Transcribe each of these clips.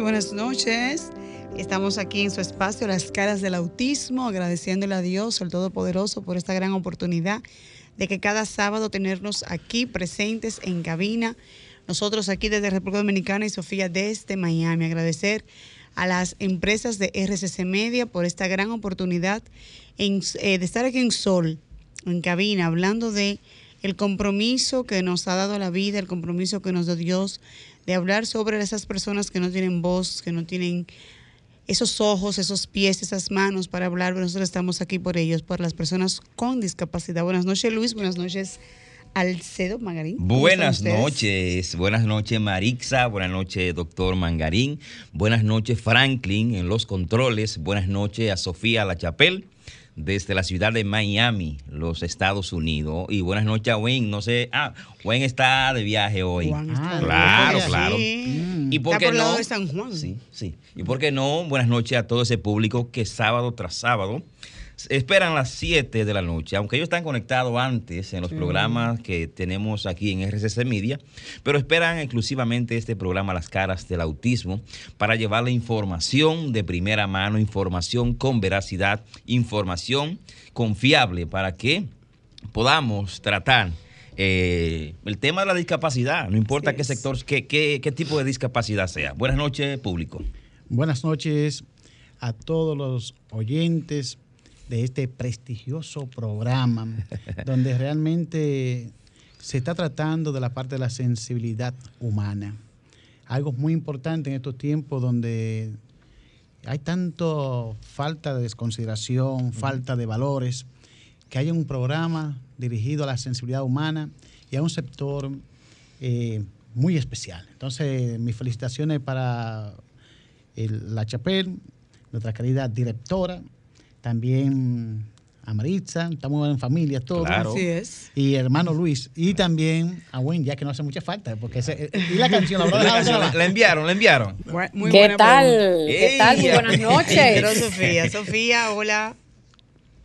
Buenas noches. Estamos aquí en su espacio, Las Caras del Autismo, agradeciéndole a Dios, el Todopoderoso, por esta gran oportunidad de que cada sábado tenernos aquí presentes en cabina. Nosotros aquí desde República Dominicana y Sofía desde Miami. Agradecer a las empresas de RCC Media por esta gran oportunidad eh, de estar aquí en Sol, en cabina, hablando de el compromiso que nos ha dado la vida, el compromiso que nos dio Dios de hablar sobre esas personas que no tienen voz, que no tienen esos ojos, esos pies, esas manos para hablar. Nosotros estamos aquí por ellos, por las personas con discapacidad. Buenas noches, Luis. Buenas noches. Alcedo Mangarín. Buenas noches, buenas noches Marixa, buenas noches doctor Mangarín, buenas noches Franklin en los controles, buenas noches a Sofía La Chapelle desde la ciudad de Miami, los Estados Unidos. Y buenas noches a Wayne. No sé, ah, Wayne está de viaje hoy. Ah, claro, claro. ¿Y por qué no? de San Juan. Sí, sí. ¿Y por qué no? Buenas noches a todo ese público que sábado tras sábado esperan las 7 de la noche, aunque ellos están conectados antes en los programas que tenemos aquí en RCC Media, pero esperan exclusivamente este programa Las Caras del Autismo para llevarle información de primera mano, información con veracidad, información confiable para que podamos tratar eh, el tema de la discapacidad, no importa qué sector, qué, qué, qué tipo de discapacidad sea. Buenas noches, público. Buenas noches a todos los oyentes de este prestigioso programa, donde realmente se está tratando de la parte de la sensibilidad humana. Algo muy importante en estos tiempos donde hay tanto falta de desconsideración, falta de valores, que haya un programa dirigido a la sensibilidad humana y a un sector eh, muy especial. Entonces, mis felicitaciones para la Chapel, nuestra querida directora, también a Maritza, estamos en familia todos. Así es. Y hermano Luis. Y también a Wayne, ya que no hace mucha falta, porque y la canción, la, la, la enviaron, la enviaron. Muy ¿Qué tal? ¿Qué tal? Muy buenas noches. Sofía. Sofía, hola.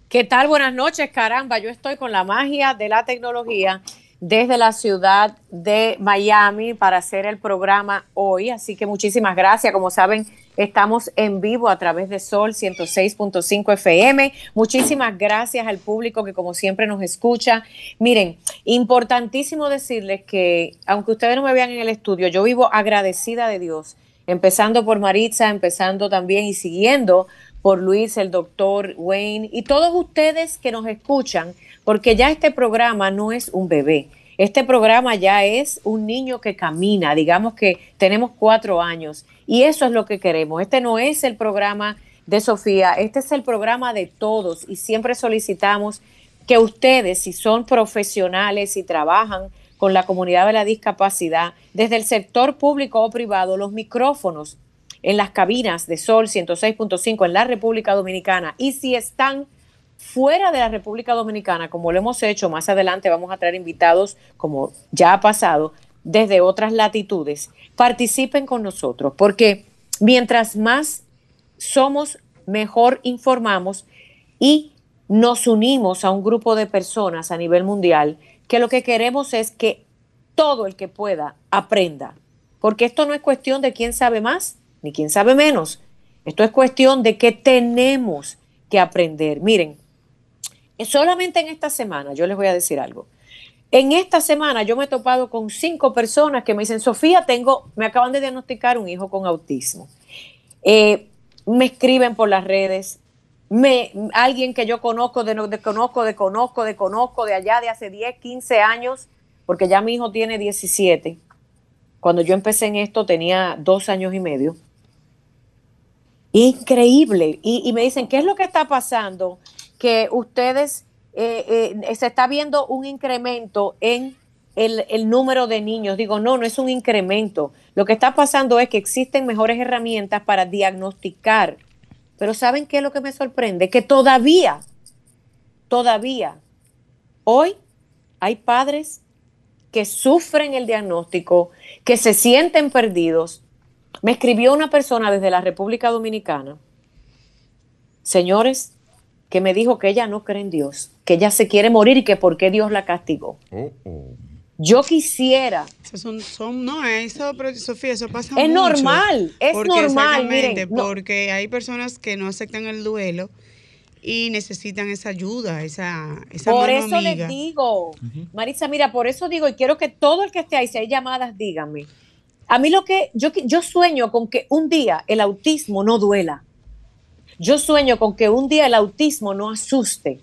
¿Qué tal? Buenas noches, caramba. Yo estoy con la magia de la tecnología desde la ciudad de Miami para hacer el programa hoy. Así que muchísimas gracias. Como saben, estamos en vivo a través de Sol 106.5 FM. Muchísimas gracias al público que como siempre nos escucha. Miren, importantísimo decirles que aunque ustedes no me vean en el estudio, yo vivo agradecida de Dios, empezando por Maritza, empezando también y siguiendo por Luis, el doctor Wayne y todos ustedes que nos escuchan porque ya este programa no es un bebé. Este programa ya es un niño que camina, digamos que tenemos cuatro años y eso es lo que queremos. Este no es el programa de Sofía, este es el programa de todos y siempre solicitamos que ustedes, si son profesionales y trabajan con la comunidad de la discapacidad, desde el sector público o privado, los micrófonos en las cabinas de Sol 106.5 en la República Dominicana y si están fuera de la República Dominicana, como lo hemos hecho, más adelante vamos a traer invitados, como ya ha pasado, desde otras latitudes, participen con nosotros, porque mientras más somos, mejor informamos y nos unimos a un grupo de personas a nivel mundial que lo que queremos es que todo el que pueda aprenda, porque esto no es cuestión de quién sabe más ni quién sabe menos, esto es cuestión de que tenemos que aprender. Miren, solamente en esta semana, yo les voy a decir algo. En esta semana yo me he topado con cinco personas que me dicen, Sofía, tengo, me acaban de diagnosticar un hijo con autismo. Eh, me escriben por las redes, me, alguien que yo conozco, de, de, conozco, de conozco, de conozco, de allá de hace 10, 15 años, porque ya mi hijo tiene 17. Cuando yo empecé en esto tenía dos años y medio. Increíble. Y, y me dicen, ¿qué es lo que está pasando? Que ustedes eh, eh, se está viendo un incremento en el, número de niños. Digo, no, no es un incremento. Lo que está pasando es que existen mejores herramientas para diagnosticar. Pero ¿saben qué es lo que me sorprende? Que todavía, todavía, hoy hay padres que sufren el diagnóstico, que se sienten perdidos. Me escribió una persona desde la República Dominicana, señores, que me dijo que ella no cree en Dios, que ella se quiere morir y que por qué Dios la castigó. Oh, oh. Yo quisiera. Son, son, no, eso, pero, Sofía, eso pasa Es mucho. normal, es Porque normal, exactamente, miren, no. porque hay personas que no aceptan el duelo y necesitan esa ayuda, esa, esa Por mano eso amiga. les digo, Marisa, mira, por eso digo, y quiero que todo el que esté ahí, si hay llamadas, díganme. A mí lo que yo, yo sueño con que un día el autismo no duela. Yo sueño con que un día el autismo no asuste.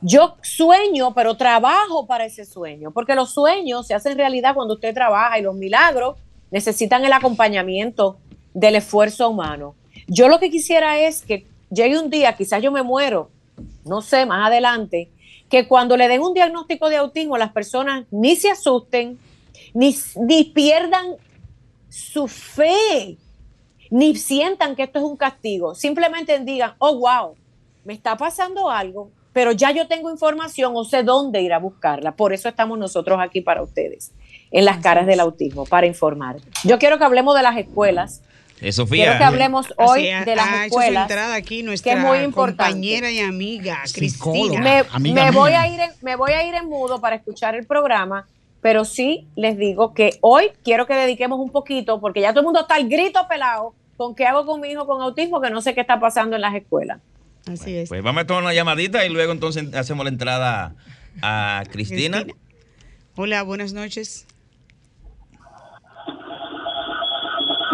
Yo sueño, pero trabajo para ese sueño, porque los sueños se hacen realidad cuando usted trabaja y los milagros necesitan el acompañamiento del esfuerzo humano. Yo lo que quisiera es que llegue un día, quizás yo me muero, no sé, más adelante, que cuando le den un diagnóstico de autismo, las personas ni se asusten, ni, ni pierdan su fe, ni sientan que esto es un castigo. Simplemente digan, oh, wow, me está pasando algo, pero ya yo tengo información o sé dónde ir a buscarla. Por eso estamos nosotros aquí para ustedes, en las caras del autismo, para informar. Yo quiero que hablemos de las escuelas. Eh, Quiero Sofía, que hablemos hoy de las ha hecho su escuelas. entrada aquí que nuestra es muy importante. compañera y amiga. Cristina. me, Amiga me voy a ir en, me voy a ir en mudo para escuchar el programa, pero sí les digo que hoy quiero que dediquemos un poquito, porque ya todo el mundo está al grito pelado con qué hago con mi hijo con autismo, que no sé qué está pasando en las escuelas. Así es. pues vamos a tomar una llamadita y luego entonces hacemos la entrada a Cristina. Cristina. Hola, buenas noches.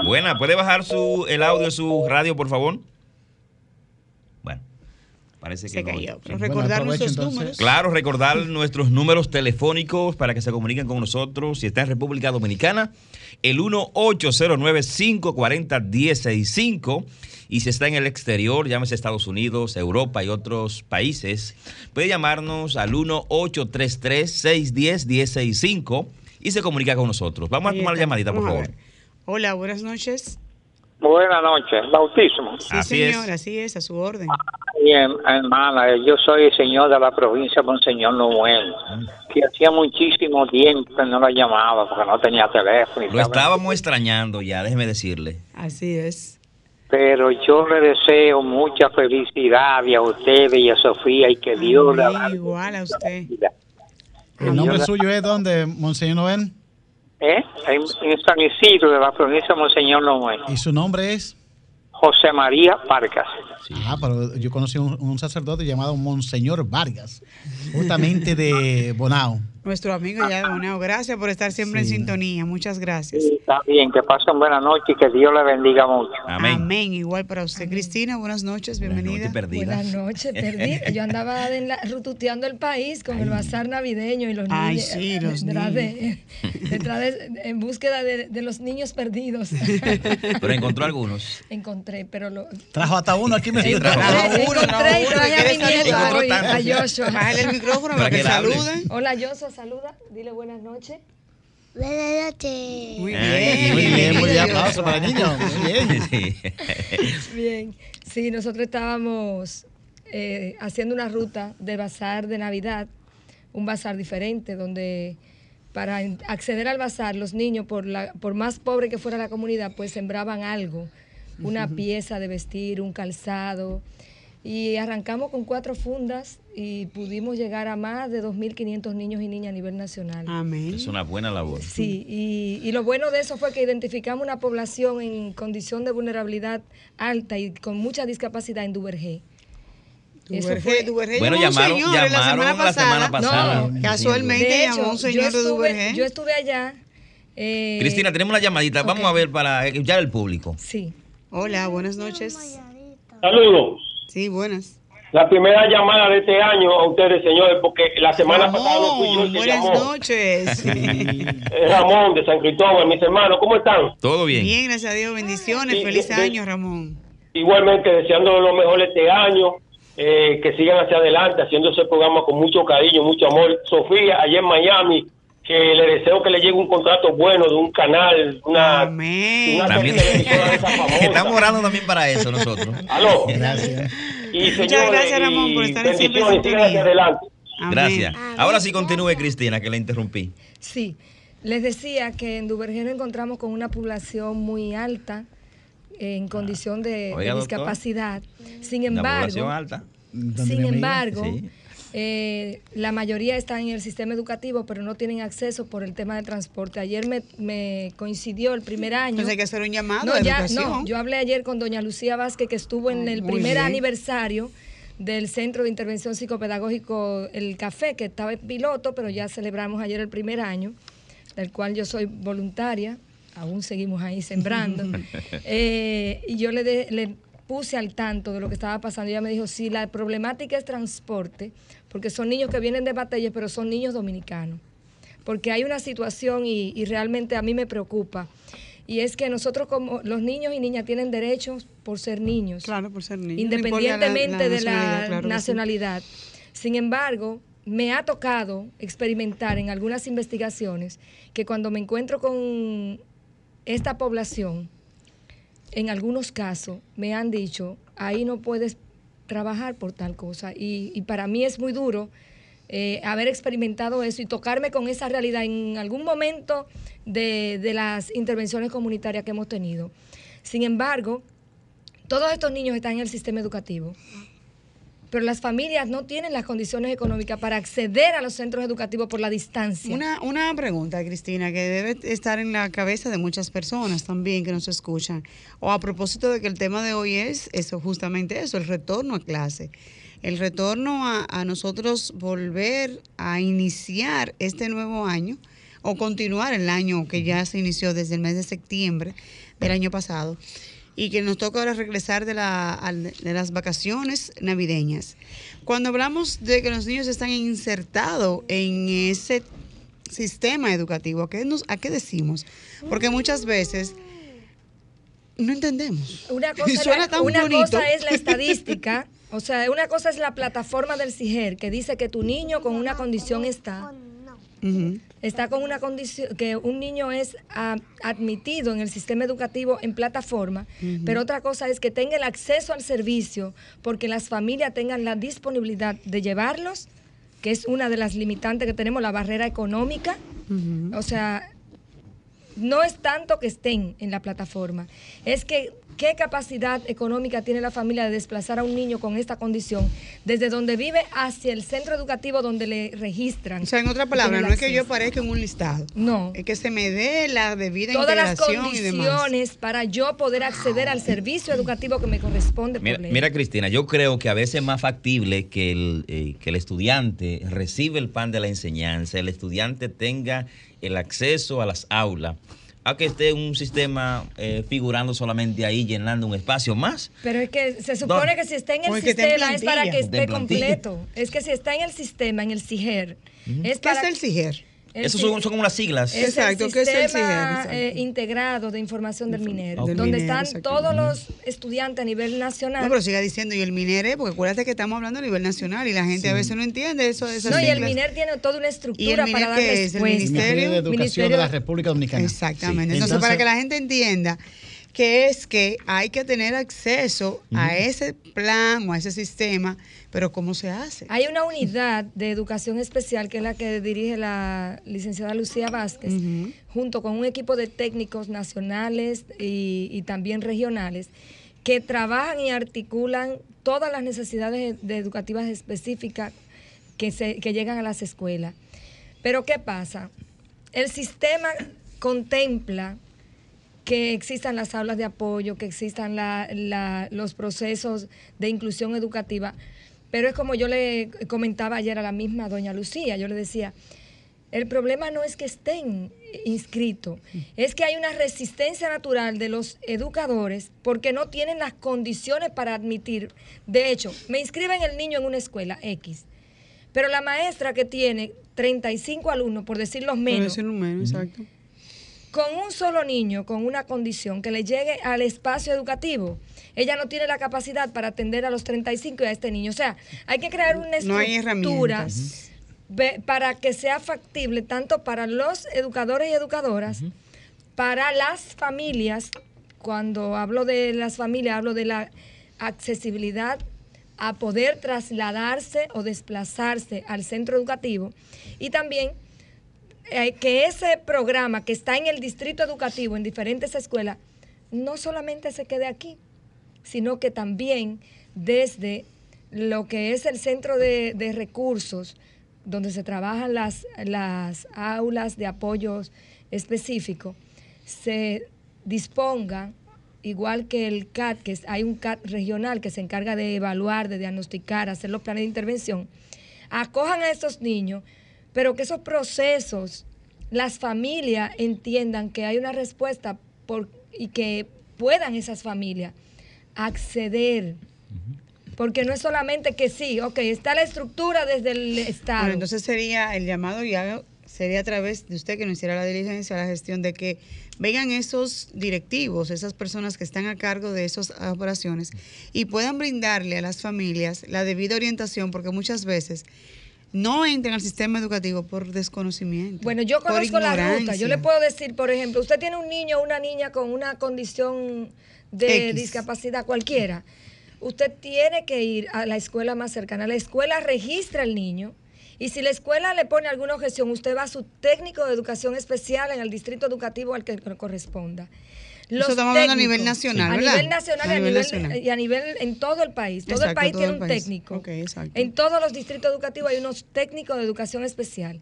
Buena, ¿puede bajar su, el audio de su radio, por favor? Parece que Se no. cayó. Pero recordar nuestros entonces. números. Claro, recordar nuestros números telefónicos para que se comuniquen con nosotros. Si está en República Dominicana, el 1-809-540-165. Y si está en el exterior, llámese Estados Unidos, Europa y otros países, puede llamarnos al 1-833-610-1065 y se comunica con nosotros. Vamos a tomar la llamadita, por favor. Hola, buenas noches. Buenas noches, bautismo. Sí, Así señor, es. así es, a su orden. Bien, hermana, yo soy el señor de la provincia Monseñor Noel, que hacía muchísimo tiempo que no la llamaba porque no tenía teléfono. y Lo estábamos extrañando ya, déjeme decirle. Así es. Pero yo le deseo mucha felicidad y a ustedes y a Sofía y que Dios Amén, haga igual a usted. vida. ¿El nombre Yo- suyo es donde, Monseñor Noel? ¿Eh? En, en San Isidro de la provincia Monseñor Noel, ¿Y su nombre es? José María Vargas. Ah, pero yo conocí un, un sacerdote llamado Monseñor Vargas, justamente de Bonao. Nuestro amigo ya de Bonao. Gracias por estar siempre Sí. en sintonía. Muchas gracias. Está bien, que pasen buena noche y que Dios le bendiga mucho. Amén. Amén. Igual para usted. Cristina, buenas noches. Buenas Bienvenida. noches, perdida. Buenas noches, perdí. Yo andaba en la- rututeando el país con el bazar navideño y los Ay, niños. sí, los detrás de, detrás de- en búsqueda de, de los niños perdidos. Pero encontró algunos. Encontré, pero lo. Trajo hasta uno aquí me Encontré, trajo uno, encontré trajo y uno, traje a ¿quiere mi nieto a. Joshua. Bájale el micrófono para Para que, que saluden. Hola, Joshua, saluda. Dile buenas noches. Buenas noches. Muy Ay, bien. Muy bien, muy bien. Aplauso para el niño. Muy bien. Sí. Bien, sí, nosotros estábamos eh, haciendo una ruta de bazar de Navidad, un bazar diferente, donde para acceder al bazar los niños, por, la, por más pobre que fuera la comunidad, pues sembraban algo, una pieza de vestir, un calzado. Y arrancamos con cuatro fundas y pudimos llegar a más de 2.500 niños y niñas a nivel nacional. Amén. Es una buena labor. Sí, y, y lo bueno de eso fue que identificamos una población en condición de vulnerabilidad alta y con mucha discapacidad en Duvergé. Duvergé, fue- Duvergé Bueno, llamaron, la llamaron semana la semana pasada. No, Casualmente De llamó un señor yo de Duvergé. yo estuve allá. eh, Cristina, tenemos una llamadita. Vamos a ver para escuchar al público. Sí. Hola, buenas noches. Saludos. Sí, buenas. La primera llamada de este año a ustedes, señores, porque la semana pasada no fui yo el Ramón, que buenas llamó. noches. Eh, Ramón de San Cristóbal, mis hermanos, ¿cómo están? Todo bien. Bien, gracias a Dios. Bendiciones. Sí, Feliz de- año, Ramón. Igualmente, deseando lo mejor este año, eh, que sigan hacia adelante, haciendo ese programa con mucho cariño, mucho amor. Sofía, allá en Miami, que le deseo que le llegue un contrato bueno de un canal, una, una También-. Estamos orando también para eso nosotros. Aló. Gracias. Y Muchas señores, gracias, Ramón, por y estar siempre en bendiciones, sigan hacia sintonía. adelante. Amén. Gracias. Ahora sí continúe, Cristina, que la interrumpí. Sí, les decía que en Duvergé nos encontramos con una población muy alta en condición de. Oiga, de doctor. discapacidad. Sin embargo, alta. Sin embargo, Sí. Eh, la mayoría están en el sistema educativo, pero no tienen acceso por el tema de transporte. Ayer me, me coincidió el primer año. Entonces hay que hacer un llamado No, ya, no, yo hablé ayer con doña Lucía Vázquez, que estuvo en el muy primer bien. aniversario del Centro de Intervención Psicopedagógico El Café, que estaba en piloto, pero ya celebramos ayer el primer año, del cual yo soy voluntaria, aún seguimos ahí sembrando. Eh, y yo le, de- le puse al tanto de lo que estaba pasando. Ella me dijo, sí, la problemática es transporte, porque son niños que vienen de batallas, pero son niños dominicanos. Porque hay una situación y, y realmente a mí me preocupa. Y es que nosotros como los niños y niñas tienen derechos por ser niños. Claro, por ser niño. No importa Independientemente de la claro que sí. nacionalidad. Sin embargo, me ha tocado experimentar en algunas investigaciones que cuando me encuentro con esta población, en algunos casos me han dicho, ahí no puedes trabajar por tal cosa. Y, y para mí es muy duro eh, haber experimentado eso y tocarme con esa realidad en algún momento de, de las intervenciones comunitarias que hemos tenido. Sin embargo, todos estos niños están en el sistema educativo, pero las familias no tienen las condiciones económicas para acceder a los centros educativos por la distancia. Una, una pregunta, Cristina, que debe estar en la cabeza de muchas personas también que nos escuchan. O a propósito de que el tema de hoy es eso, justamente eso, el retorno a clase. El retorno a, a nosotros volver a iniciar este nuevo año o continuar el año que ya se inició desde el mes de septiembre del año pasado y que nos toca ahora regresar de, la, de las vacaciones navideñas. Cuando hablamos de que los niños están insertados en ese sistema educativo, ¿a qué, nos, ¿a qué decimos? Porque muchas veces no entendemos. Una cosa, suena la- tan una bonito. cosa es la estadística, o sea, una cosa es la plataforma del CIGER que dice que tu niño con una condición está, Está con una condición, que un niño es ah, admitido en el sistema educativo en plataforma, pero otra cosa es que tenga el acceso al servicio porque las familias tengan la disponibilidad de llevarlos, que es una de las limitantes que tenemos, la barrera económica. O sea, no es tanto que estén en la plataforma, es que qué capacidad económica tiene la familia de desplazar a un niño con esta condición desde donde vive hacia el centro educativo donde le registran. O sea, en otras y palabras, no es que yo acceso. aparezca en un listado. No. Es que se me dé la debida Todas las integración y demás. condiciones para yo poder acceder al servicio educativo que me corresponde Mira, por ley. mira, Cristina, yo creo que a veces es más factible que el, eh, que el estudiante reciba el pan de la enseñanza, el estudiante tenga el acceso a las aulas, a que esté un sistema eh, figurando solamente ahí, llenando un espacio más. Pero es que se supone que si está en el Porque está en sistema es para que esté completo. Es que si está en el sistema, en el CIGER, es ¿Qué para es el CIGER? Esos ci- son, son como las siglas. Es Exacto, el ¿qué es el eh, integrado de información del MINER, Del donde están todos los estudiantes a nivel nacional. No, pero siga diciendo, y el MINER, porque acuérdate que estamos hablando a nivel nacional y la gente a veces no entiende eso. Esas No, y el. MINER tiene toda una ¿Y estructura el para dar qué es? ¿El respuesta. Ministerio Ministerio de Educación Ministerio- de la República Dominicana. Exactamente. Sí. Entonces, para que la gente entienda que es que hay que tener acceso a ese plan o a ese sistema, pero ¿cómo se hace? Hay una unidad de educación especial que es la que dirige la licenciada Lucía Vázquez, junto con un equipo de técnicos nacionales y, y también regionales, que trabajan y articulan todas las necesidades de educativas específicas que, se, que llegan a las escuelas. Pero ¿qué pasa? El sistema contempla que existan las aulas de apoyo, que existan la- la- los procesos de inclusión educativa. Pero es como yo le comentaba ayer a la misma doña Lucía, yo le decía, el problema no es que estén inscritos, es que hay una resistencia natural de los educadores porque no tienen las condiciones para admitir. De hecho, me inscriben el niño en una escuela X, pero la maestra que tiene 35 alumnos, por decir los Por menos, decir un menos, exacto. con un solo niño con una condición que le llegue al espacio educativo, ella no tiene la capacidad para atender a los 35 y a este niño. O sea, hay que crear una No hay estructura ve- para que sea factible tanto para los educadores y educadoras, para las familias, cuando hablo de las familias, hablo de la accesibilidad a poder trasladarse o desplazarse al centro educativo y también eh, que ese programa que está en el distrito educativo, en diferentes escuelas, no solamente se quede aquí, sino que también desde lo que es el centro de, de recursos, donde se trabajan las, las aulas de apoyos específicos, se disponga, igual que el CAT, que hay un CAT regional que se encarga de evaluar, de diagnosticar, hacer los planes de intervención, acojan a estos niños, pero que esos procesos, las familias entiendan que hay una respuesta por, y que puedan esas familias acceder. Porque no es solamente que sí, ok, está la estructura desde el Estado. Bueno, entonces sería el llamado ya sería a través de usted que nos hiciera la diligencia, la gestión de que vengan esos directivos, esas personas que están a cargo de esas operaciones y puedan brindarle a las familias la debida orientación, porque muchas veces no entran al sistema educativo por desconocimiento. Bueno, yo conozco la ruta. Yo le puedo decir, por ejemplo, usted tiene un niño o una niña con una condición de X. discapacidad cualquiera. Usted tiene que ir a la escuela más cercana. La escuela registra al niño y si la escuela le pone alguna objeción, usted va a su técnico de educación especial en el distrito educativo al que corresponda. Eso estamos hablando a nivel nacional, A ¿verdad? nivel nacional, A y a nivel nacional. y a nivel en todo el país. Todo el país todo tiene el un país. técnico. Ok, exacto. En todos los distritos educativos hay unos técnicos de educación especial.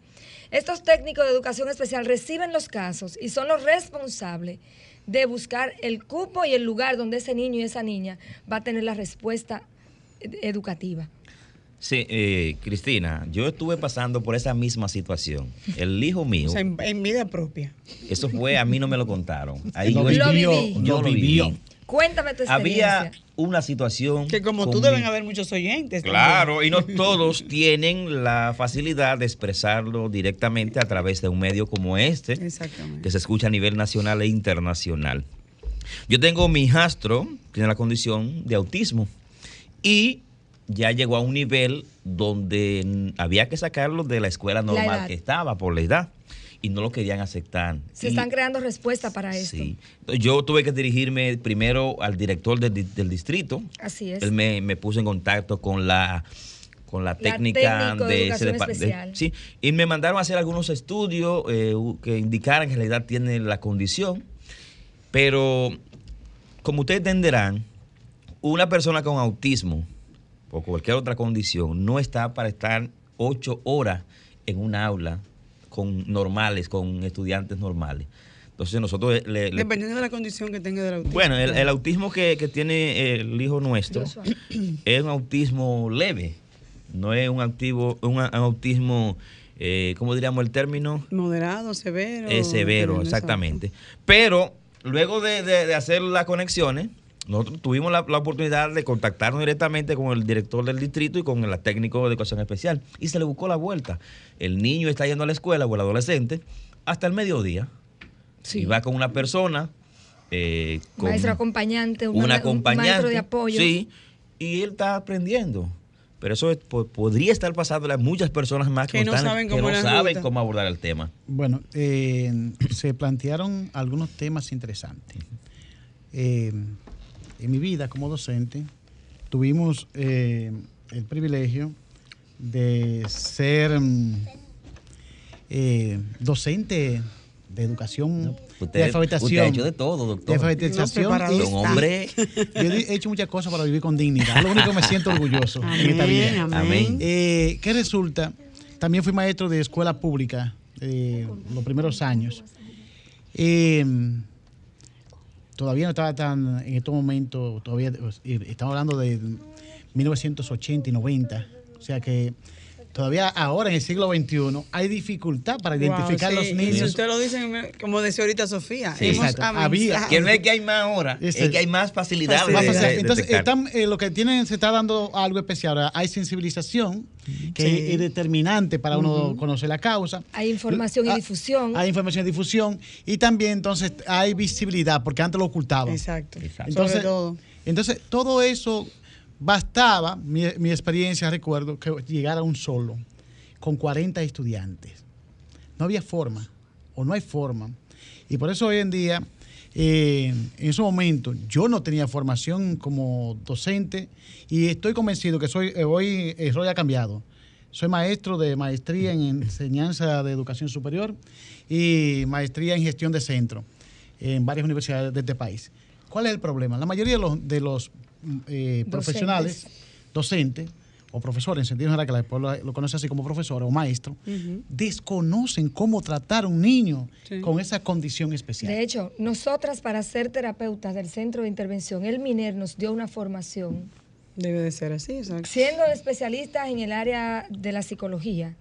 Estos técnicos de educación especial reciben los casos y son los responsables de buscar el cupo y el lugar donde ese niño y esa niña va a tener la respuesta ed- educativa. Sí, eh, Cristina, yo estuve pasando por esa misma situación. El hijo mío, O sea, en, en vida propia. eso fue, a mí no me lo contaron. Ahí Lo yo, vivió, yo lo vivió. viví. Cuéntame tu experiencia. Había una situación. Que como tú mi- deben haber muchos oyentes. también. Claro, y no todos tienen la facilidad de expresarlo directamente a través de un medio como este, Exactamente. que se escucha a nivel nacional e internacional. Yo tengo mi hijastro, tiene la condición de autismo, y ya llegó a un nivel donde había que sacarlo de la escuela La normal que estaba por la edad, y no lo querían aceptar. Se Y- están creando respuestas para esto. Sí. Yo tuve que dirigirme primero al director del, di- del distrito. Así es. Él me, me puso en contacto con la con la La técnica de de, educación de- especial. sí, y me mandaron a hacer algunos estudios eh, que indicaran que en realidad tiene la condición. Pero, como ustedes entenderán, una persona con autismo o cualquier otra condición no está para estar ocho horas en un aula con normales, con estudiantes normales. Entonces nosotros le- le, Dependiendo de la condición que tenga del autismo. bueno, el, el autismo que, que tiene el hijo nuestro es un autismo leve, no es un, activo, un, autismo, eh, ¿cómo diríamos el término? Moderado, severo. Es severo, exactamente. Pero luego de, de- de hacer las conexiones, nosotros tuvimos la, la oportunidad de contactarnos directamente con el director del distrito y con el técnico de educación especial. Y se le buscó la vuelta. El niño está yendo a la escuela o el adolescente hasta el mediodía. Y va con una persona. eh, con Maestro acompañante, un, un un maestro de apoyo. Sí, y él está aprendiendo. Pero eso es- po- podría estar pasándole a muchas personas más que, Que no están- saben que no cómo abordar el tema. Bueno, eh, se plantearon algunos temas interesantes. Eh, en mi vida como docente, tuvimos eh, el privilegio de ser mm, eh, docente de educación, Usted, de alfabetización. usted ha hecho de todo, doctor. de alfabetización. No, y- Un hombre. yo he hecho muchas cosas para vivir con dignidad. Lo único que me siento orgulloso en esta Amén, vida. amén. Amén. Eh, ¿Qué resulta? También fui maestro de escuela pública eh, los primeros años. Eh, todavía no estaba tan, en estos momentos, todavía eh, estamos hablando de 1980 y 90. O sea que todavía ahora en el siglo XXI hay dificultad para Wow, identificar sí, los y Si niños. usted lo dice, como decía ahorita Sofía, Sí, hemos exacto. avanzado. Había- Que no es que hay más ahora, es que hay más facilidad de, Más de- fácil. de Entonces, están, eh, lo que tienen, se está dando algo especial. Ahora, Hay sensibilización, que Sí. es determinante para uno conocer la causa. Hay información y Ah, difusión. Hay información y difusión. Y también, entonces, hay visibilidad, porque antes lo ocultaban. Exacto. Exacto. Entonces, Sobre todo. entonces, todo eso bastaba, mi, experiencia, recuerdo, que llegara un solo. con 40 estudiantes. No había forma, o no hay forma. Y por eso hoy en día, eh, en ese momento, yo no tenía formación como docente y estoy convencido que soy, eh, hoy el rol ha cambiado. Soy maestro de maestría en enseñanza de educación superior y maestría en gestión de centro en varias universidades de este país. ¿Cuál es el problema? La mayoría de los eh, profesionales, docentes o profesores, en sentido general, que la pueblo lo conoce así como profesor o maestro, desconocen cómo tratar a un niño Sí. con esa condición especial. De hecho, nosotras para ser terapeutas del centro de intervención, el MINER nos dio una formación. Debe de ser así, exacto. Siendo especialistas en el área de la psicología,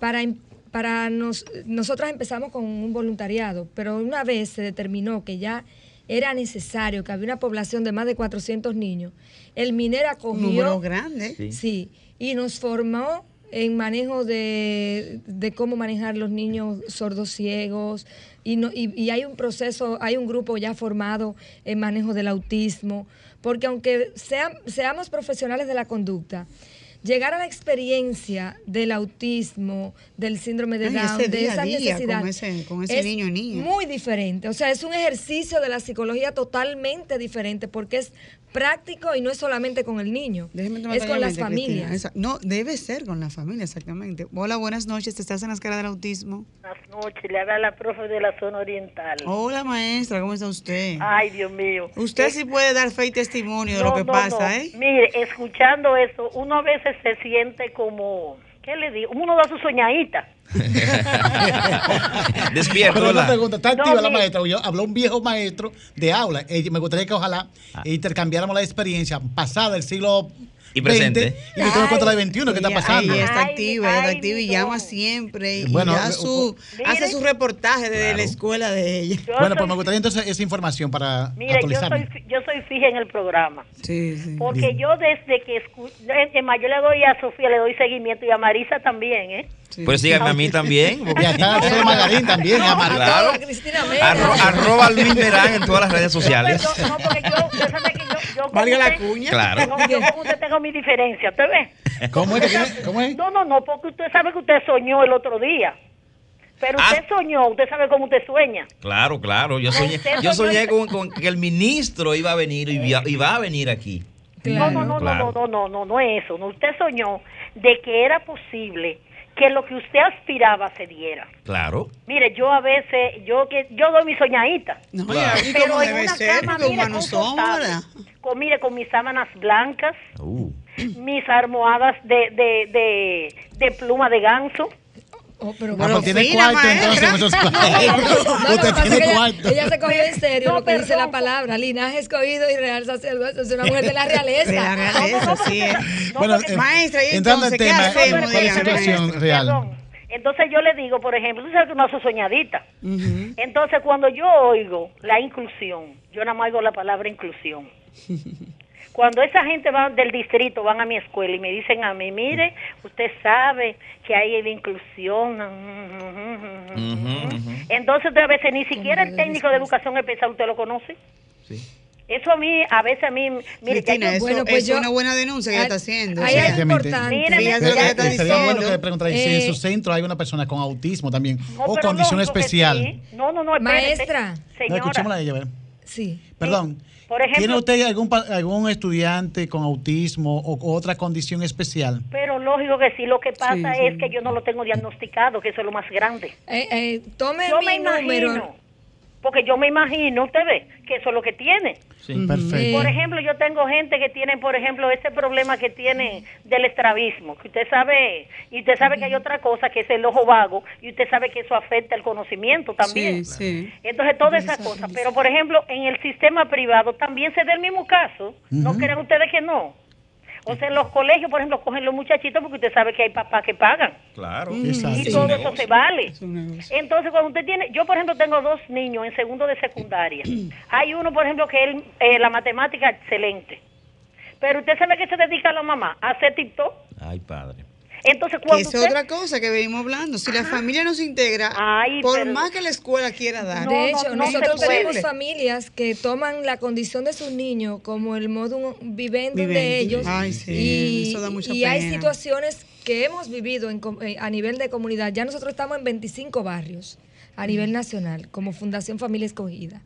para, em- para nos, nosotras empezamos con un voluntariado, pero una vez se determinó que ya era necesario, que había una población de más de 400 niños, el MINER acogió... número grande. Sí. Sí. y nos formó en manejo de, de cómo manejar los niños sordos ciegos y, no, y, y hay un proceso, hay un grupo ya formado en manejo del autismo, porque aunque seamos profesionales de la conducta, llegar a la experiencia del autismo, del síndrome de Ay, Down, ese de esa día necesidad, con ese- con ese es niño niña. muy diferente. O sea, es un ejercicio de la psicología totalmente diferente porque es práctico y no es solamente con el niño, Déjeme tomar es con las Cristina. familias. Esa- no, debe ser con la familia, exactamente. Hola, buenas noches. ¿Estás en la escala del autismo? Buenas noches, le habla la profe de la zona oriental. Hola, maestra, ¿cómo está usted? Ay, Dios mío. Usted Eh, sí puede dar fe y testimonio de no, lo que no, pasa, no. ¿eh? Mire, escuchando eso, uno a veces se siente como, ¿qué le digo? Uno da su soñadita. Despierto, Pero una pregunta, ¿está No, activa la maestra? Yo, habló un viejo maestro de aula. Eh, me gustaría que ojalá Ah. intercambiáramos la experiencia pasada del siglo Y presente. Y que usted me cuente la de 21, ¿qué está pasando? Ella está Ay, activa, ay, está activa y llama siempre. Y Bueno, da eh, su, Mire. hace su reportaje desde Claro. la escuela de ella. Yo Bueno, soy, pues me gustaría entonces esa información para mire, yo soy, fi- yo soy fija en el programa. Sí, sí. Porque Bien. yo desde que escucho, es más, yo le doy a Sofía, le doy seguimiento y a Marisa también, ¿eh? sí. Pues síganme a mí también. porque- está Magarín también, No, Claro. Arro- arroba Luis Merán en todas las redes sociales. No, no, porque yo, yo, yo Valga la cuña. Claro. Tengo, yo tengo mi diferencia, ¿usted ve? ¿Cómo es. No, no, no, porque usted sabe que usted soñó el otro día. Pero Ah. usted soñó, usted sabe cómo usted sueña. Claro, claro. Yo soñé, yo soñé con, con que el ministro iba a venir y va, a venir aquí. No, no, no, Claro. no, no, no, no, no es eso. No, usted soñó de que era posible que lo que usted aspiraba se diera. Claro. Mire, yo a veces, yo que yo doy mi soñadita. No, Claro. y Pero como en debe una ser, cama, mire. Con, mire, con mis sábanas blancas, Uh. Mis almohadas de, de, de, de pluma de ganso. Oh, pero pues tiene fina, cuarto entonces maestra. esos No, Usted tiene ella, cuarto. ella se cogió en serio No, lo que dice la palabra, linaje escogido y real sacerdote, es una mujer de la realeza. La realeza. No, Bueno, porque- eh, Maestra, ¿y entrando al entonces qué tema, hacemos? ¿cuál es la situación maestra. real? Perdón. Entonces yo le digo, por ejemplo, tú sabes que uno hace soñadita. Entonces cuando yo oigo la inclusión, yo nada más oigo la palabra inclusión. Cuando esa gente va del distrito van a mi escuela y me dicen a mí, mire, usted sabe que hay la inclusión. Ujú, ujú. Entonces a veces ni siquiera el técnico de educación especial usted lo conoce. Sí. Eso a mí, a veces a mí, mire, Cristina, yo- eso, Bueno, pues yo- es una buena denuncia que ella está haciendo. Ahí es importante. Ya- está Eh, sería bueno que preguntara si en Eh, su centro hay una persona con autismo también No, o condición lógico que especial. sí. No, no, no, espérese. Maestra. No, Señora. escuchémosla a ella, a ver. Sí. Perdón. Por ejemplo- ¿Tiene usted algún, algún estudiante con autismo o o otra condición especial? Pero lógico que sí, lo que pasa Sí, es sí. que yo no lo tengo diagnosticado, que eso es lo más grande. Eh, eh, tome Yo mi me número. imagino, porque yo me imagino, usted ve, que eso es lo que tiene. Perfecto. Eh, Por ejemplo, yo tengo gente que tiene, por ejemplo, ese problema que tiene del estrabismo, que usted sabe, y usted sabe que hay otra cosa que es el ojo vago, y usted sabe que eso afecta el conocimiento también. Sí, sí. Entonces, todas esas cosas. Pero, por ejemplo, en el sistema privado también se da el mismo caso. ¿No creen ustedes que no? O sea, en los colegios, por ejemplo, cogen los muchachitos porque usted sabe que hay papás que pagan. Claro. Exacto. Y todo eso se vale. Es. Entonces, cuando usted tiene, yo por ejemplo tengo dos niños en segundo de secundaria. Hay uno, por ejemplo, que él, eh, la matemática excelente. Pero usted sabe que se dedica a la mamá, a hacer TikTok. Ay, padre. Entonces, cuando es usted... otra cosa que venimos hablando. Si la familia no se integra, Ay, por pero- más que la escuela quiera dar. No, De hecho, no nosotros tenemos familias que toman la condición de sus niños como el modo viviendo de Vivendi. ellos. Ay, sí, y eso da mucha y hay situaciones que hemos vivido en com- eh, a nivel de comunidad, ya nosotros estamos en 25 barrios a nivel nacional como Fundación Familia Escogida.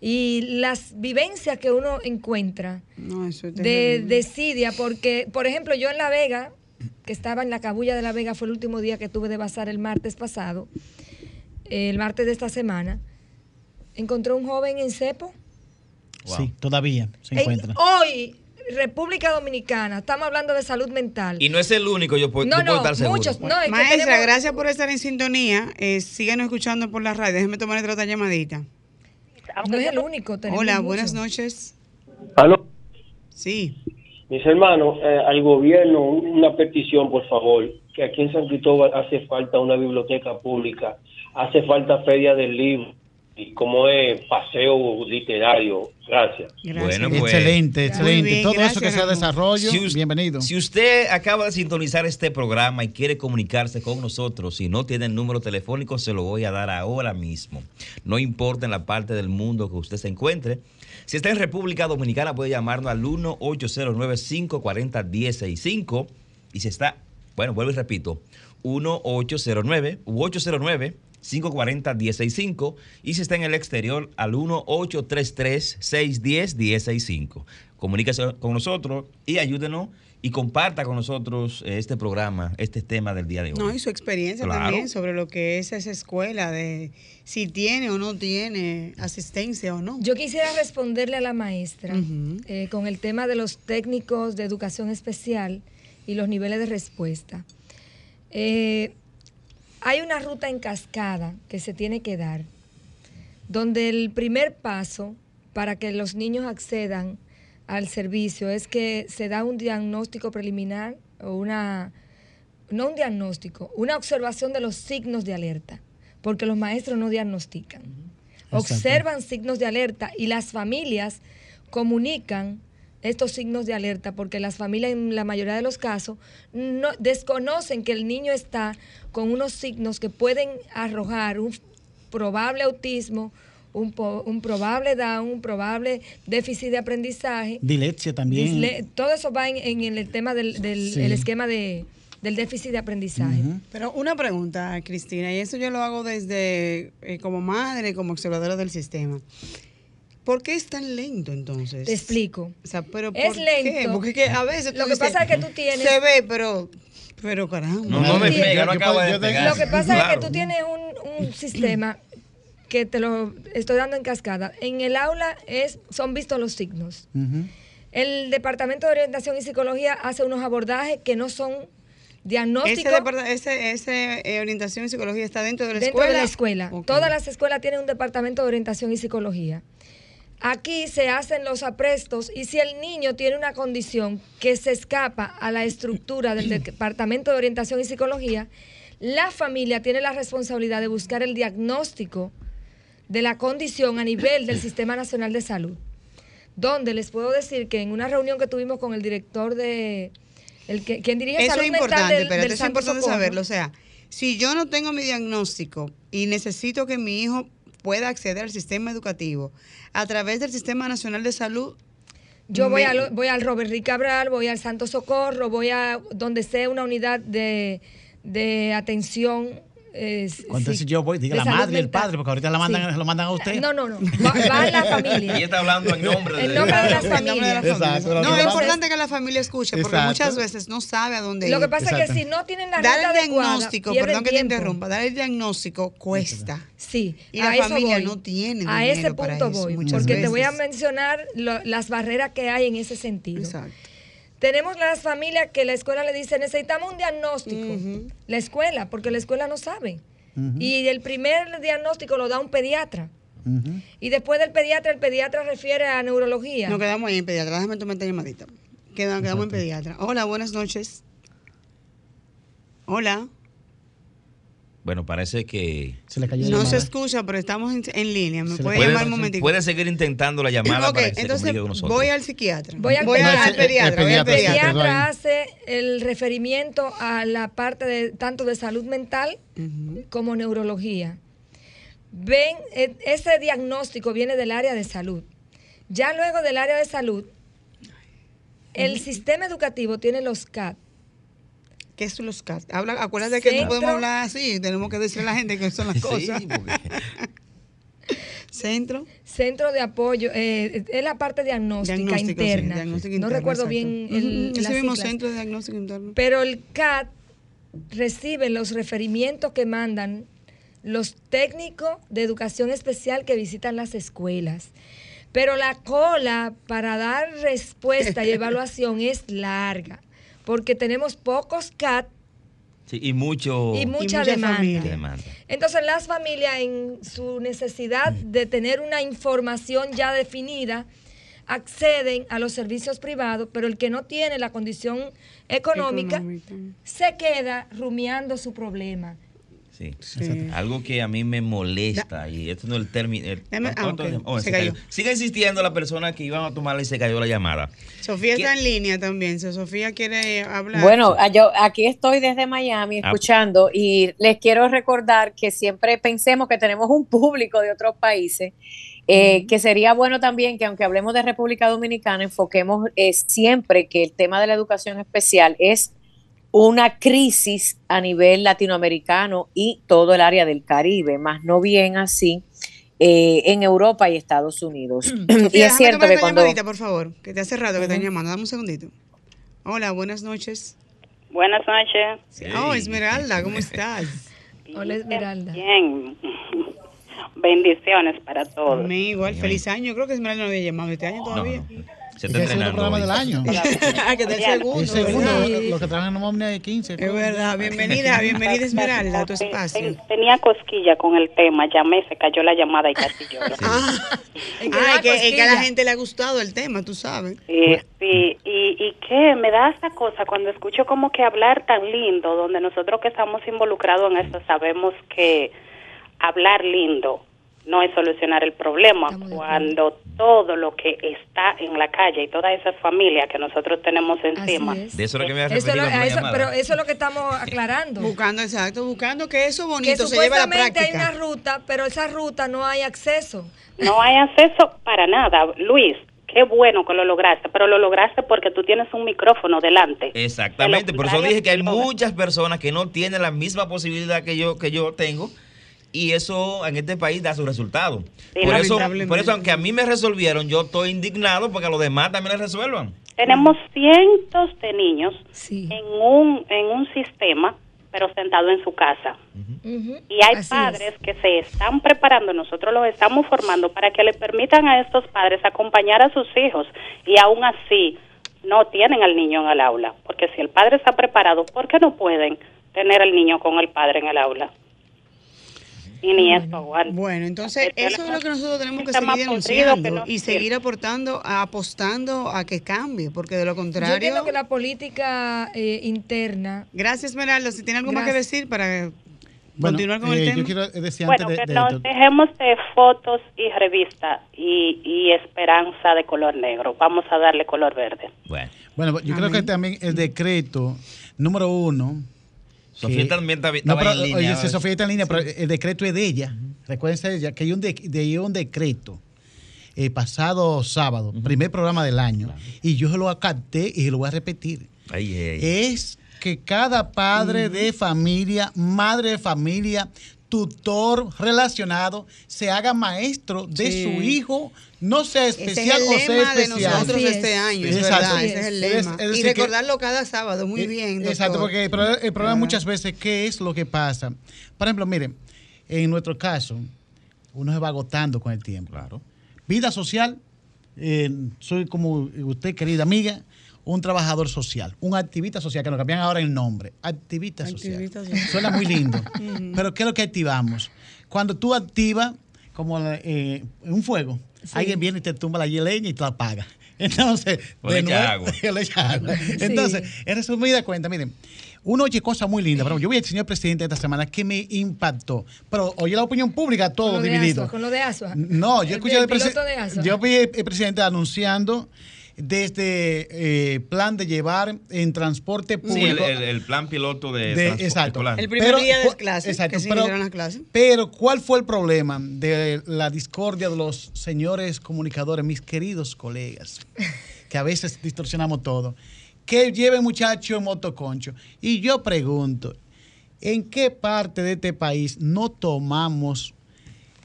Y las vivencias que uno encuentra No, eso es de desidia, porque, por ejemplo, yo en La Vega, que estaba en la cabulla de La Vega, fue el último día que tuve de bazar el martes pasado, el martes de esta semana, encontré un joven en cepo. Sí, todavía se En- encuentra. hoy, República Dominicana, estamos hablando de salud mental. Y no es el único, yo, puedo- No, yo puedo no, estar seguro. muchos, no, es que Maestra, tenemos- gracias por estar en sintonía. Eh, síganos escuchando por la radio. Déjeme tomar otra llamadita. No es el único. tenemos Hola, buenas noches. Aló. Sí. Mis hermanos, eh, al gobierno una petición, por favor, que aquí en San Cristóbal hace falta una biblioteca pública, hace falta feria del libro, y como es paseo literario. Gracias. Bueno, pues. Excelente, excelente. Todo eso que sea desarrollo, Si us- bienvenido. Si usted acaba de sintonizar este programa y quiere comunicarse con nosotros y no tiene el número telefónico, se lo voy a dar ahora mismo. No importa en la parte del mundo que usted se encuentre. Si está en República Dominicana, puede llamarnos al 1-809-540-165. Y si está, bueno, vuelvo y repito, 1-809 u 809 540-165 y si está en el exterior al 1-833-610-165. Comuníquese con nosotros y ayúdenos y comparta con nosotros eh, este programa, este tema del día de hoy. No, y su experiencia Claro. también sobre lo que es esa escuela, de si tiene o no tiene asistencia o no. Yo quisiera responderle a la maestra eh, con el tema de los técnicos de educación especial y los niveles de respuesta. Eh, hay una ruta en cascada que se tiene que dar, donde el primer paso para que los niños accedan al servicio es que se da un diagnóstico preliminar o una, no un diagnóstico, una observación de los signos de alerta, porque los maestros no diagnostican. Observan signos de alerta y las familias comunican estos signos de alerta porque las familias en la mayoría de los casos no desconocen que el niño está con unos signos que pueden arrojar un probable autismo, un, po- un probable Down, un probable déficit de aprendizaje. Dilexia también. Disle- todo eso va en, en el tema del, del- Sí. el esquema de, del déficit de aprendizaje. Pero una pregunta, Cristina, y eso yo lo hago desde eh, como madre, como observadora del sistema. ¿Por qué es tan lento entonces? Te explico. O sea, pero Es ¿por qué? lento. Porque que a veces Lo que dices, pasa es que tú tienes- Se ve, pero pero caramba. No, no me pega, no acaba de Lo pegar. que pasa es que tú tienes un, un sistema que te lo estoy dando en cascada. En el aula es, son vistos los signos. El Departamento de Orientación y Psicología hace unos abordajes que no son Ese, diagnósticos departa- ese, ese, eh, orientación y psicología está dentro de la dentro escuela. de la escuela. Todas las escuelas tienen un departamento de orientación y psicología. Aquí se hacen los aprestos y si el niño tiene una condición que se escapa a la estructura del departamento de orientación y psicología, la familia tiene la responsabilidad de buscar el diagnóstico de la condición a nivel del Sistema Nacional de Salud. Donde les puedo decir que en una reunión que tuvimos con el director de el que, quien dirige Eso salud es importante, del- pero del eso es importante Socorro. saberlo. O sea, si yo no tengo mi diagnóstico y necesito que mi hijo pueda acceder al sistema educativo a través del Sistema Nacional de Salud, Yo voy, al, voy al Robert Rick Cabral, voy al Santo Socorro, voy a donde sea una unidad de, de atención. Eh, Cuando sí, yo voy, diga la madre y el mental. padre, porque ahorita la mandan, Sí. lo mandan a usted. No, no, no. Va, va a la familia. Ella está hablando en nombre de, En nombre la familia. Exacto, No, es importante que la familia escuche, porque Exacto. muchas veces no sabe a dónde ir. Lo que pasa es que si no tienen la Dar el adecuada, diagnóstico, perdón que te interrumpa, dar el diagnóstico cuesta. Sí, Y a la familia voy. no tiene A ese para punto eso voy, porque te voy a mencionar lo- las barreras que hay en ese sentido. Exacto. Tenemos las familias que la escuela le dice, necesitamos un diagnóstico. La escuela, porque la escuela no sabe. Y el primer diagnóstico lo da un pediatra. Y después del pediatra, el pediatra refiere a neurología. Nos quedamos ahí en pediatra. Déjame tomar esta llamadita. Quedamos, quedamos en pediatra. Hola, buenas noches. Hola. Bueno, parece que... Se le cayó No se escucha, pero estamos en, en línea. ¿Me puede Puede, llamar un momentito? puede seguir intentando la llamada para que se entonces con nosotros. voy al psiquiatra. Voy al al, pediatra. al pediatra. voy al El pediatra, pediatra. hace el referimiento a la parte de tanto de salud mental como neurología. Ven, e- ese diagnóstico viene del área de salud. Ya luego del área de salud, el sistema educativo tiene los CAT. ¿Qué son los CAT? Habla, acuérdate que no podemos hablar así, tenemos que decirle a la gente qué son las Sí, cosas. porque- Centro. Centro de apoyo, eh, es la parte diagnóstica Diagnóstico, sí, interna. no recuerdo exacto. bien el, Ese las mismo centro de diagnóstico interno. Pero el CAT recibe los referimientos que mandan los técnicos de educación especial que visitan las escuelas. Pero la cola para dar respuesta y evaluación es larga, porque tenemos pocos CAT sí, y mucho. y mucha, mucha demanda. Entonces las familias en su necesidad de tener una información ya definida acceden a los servicios privados, pero el que no tiene la condición económica Económica. se queda rumiando su problema. Sí. Sí. Algo que a mí me molesta, y esto no es el término. el- ah, ¿cuánto ok. es? Oh, Se se cayó. cayó. Sigue insistiendo la persona que iban a tomarle y se cayó la llamada. Sofía ¿Qué? está en línea también. Si Sofía quiere hablar. Bueno, ah, yo aquí estoy desde Miami Ah. escuchando y les quiero recordar que siempre pensemos que tenemos un público de otros países, eh, que sería bueno también que aunque hablemos de República Dominicana, enfoquemos eh, siempre que el tema de la educación especial es una crisis a nivel latinoamericano y todo el área del Caribe, más no bien así eh, en Europa y Estados Unidos. y Sofía, es cierto que cuando... llamadita, por favor, que te hace rato que están llamando. Dame un segundito. Hola, buenas noches. Buenas noches. Oh, Esmeralda, ¿cómo estás? Hola Esmeralda. Bien. Bendiciones para todos. Amén, igual, feliz año. Creo que Esmeralda no había llamado este año No, todavía. no. Se Es está el segundo entrenando. programa hoy. del año. Ah, que del segundo. El segundo, los que trabajan en Omnia de 15. Es verdad, bienvenida, bienvenida Esmeralda a tu espacio. Ten- Tenía cosquilla con el tema, llamé, se cayó la llamada y casi lloro. Ah, Es que ah, da es que, es que a la gente le ha gustado el tema, tú sabes. Sí, sí, y, y que me da esa cosa cuando escucho como que hablar tan lindo, donde nosotros que estamos involucrados en eso sabemos que hablar lindo no es solucionar el problema cuando todo lo que está en la calle y todas esas familias que nosotros tenemos encima es. De eso es lo que me Eso lo- a eso- pero eso es lo que estamos aclarando. Buscando, exacto, buscando que eso que bonito se lleve a la supuestamente hay práctica. una ruta, pero esa ruta no hay acceso. no hay acceso para nada. Luis, qué bueno que lo lograste, pero lo lograste porque tú tienes un micrófono delante. Exactamente, por eso dije que hay muchas personas que no tienen la misma posibilidad que yo que yo tengo y eso en este país da su resultado. Sí, por eso, por eso aunque a mí me resolvieron, yo estoy indignado porque a los demás también les resuelvan. Tenemos cientos de niños Sí. en un en un sistema, pero sentado en su casa. Y hay Así padres es. que se están preparando, nosotros los estamos formando para que le permitan a estos padres acompañar a sus hijos y aún así no tienen al niño en el aula, porque si el padre está preparado, ¿por qué no pueden tener al niño con el padre en el aula? Y ni esto aguanta. Bueno, entonces eso es lo que nosotros tenemos que seguir denunciando que no y seguir aportando, apostando a que cambie, porque de lo Yo contrario... entiendo que la política eh, interna Gracias, Esmeralda. Si tiene algo más que decir para Bueno, continuar con eh, el tema. Yo quiero decir antes Bueno, de, que de- nos dejemos de fotos y revistas y, y esperanza de color negro. Vamos a darle color verde. Bueno, Bueno, yo creo que también el decreto número uno. Sofía también estaba, No, estaba pero, en línea. oye, sí, Sofía está en línea, pero el decreto es de ella. Recuérdense ella que hay un, de, de- un decreto eh, pasado sábado, primer programa del año, y yo se lo capté y se lo voy a repetir. Ay, ay, ay. Es que cada padre de familia, madre de familia, tutor relacionado, se haga maestro de Sí. su hijo, no sea Ese especial es o el sea lema de especial. nosotros es. este año, es Exacto. verdad, ese es el Es- lema. es y que- recordarlo cada sábado, muy Eh, bien, doctor. Exacto, porque el problema muchas veces, ¿qué es lo que pasa? Por ejemplo, miren, en nuestro caso, uno se va agotando con el tiempo. Claro. Vida social, eh, soy como usted, querida amiga, un trabajador social, un activista social, que nos cambian ahora el nombre, activista, Activista social. social. Suena muy lindo. Pero ¿qué es lo que activamos? Cuando tú activas como eh, un fuego, alguien viene y te tumba la leña y te la apaga. Entonces, O le de echa nuevo- agua. le echa agua. Entonces, en resumida cuenta, miren, uno oye cosas muy lindas. Pero yo vi al señor presidente esta semana que me impactó. Pero oye la opinión pública todo con dividido. Asua, con lo de Asua. No, yo El- escuché el presi- Asua. Yo vi el presidente anunciando desde eh, plan de llevar en transporte Sí, público. el, el- el plan piloto de, de- transporte exacto. escolar. El primer día de clase, exacto, que pero, las clases. pero ¿cuál fue el problema de la discordia de los señores comunicadores, mis queridos colegas, que a veces distorsionamos todo? que lleve muchachos en motoconcho. Y yo pregunto, ¿en qué parte de este país no tomamos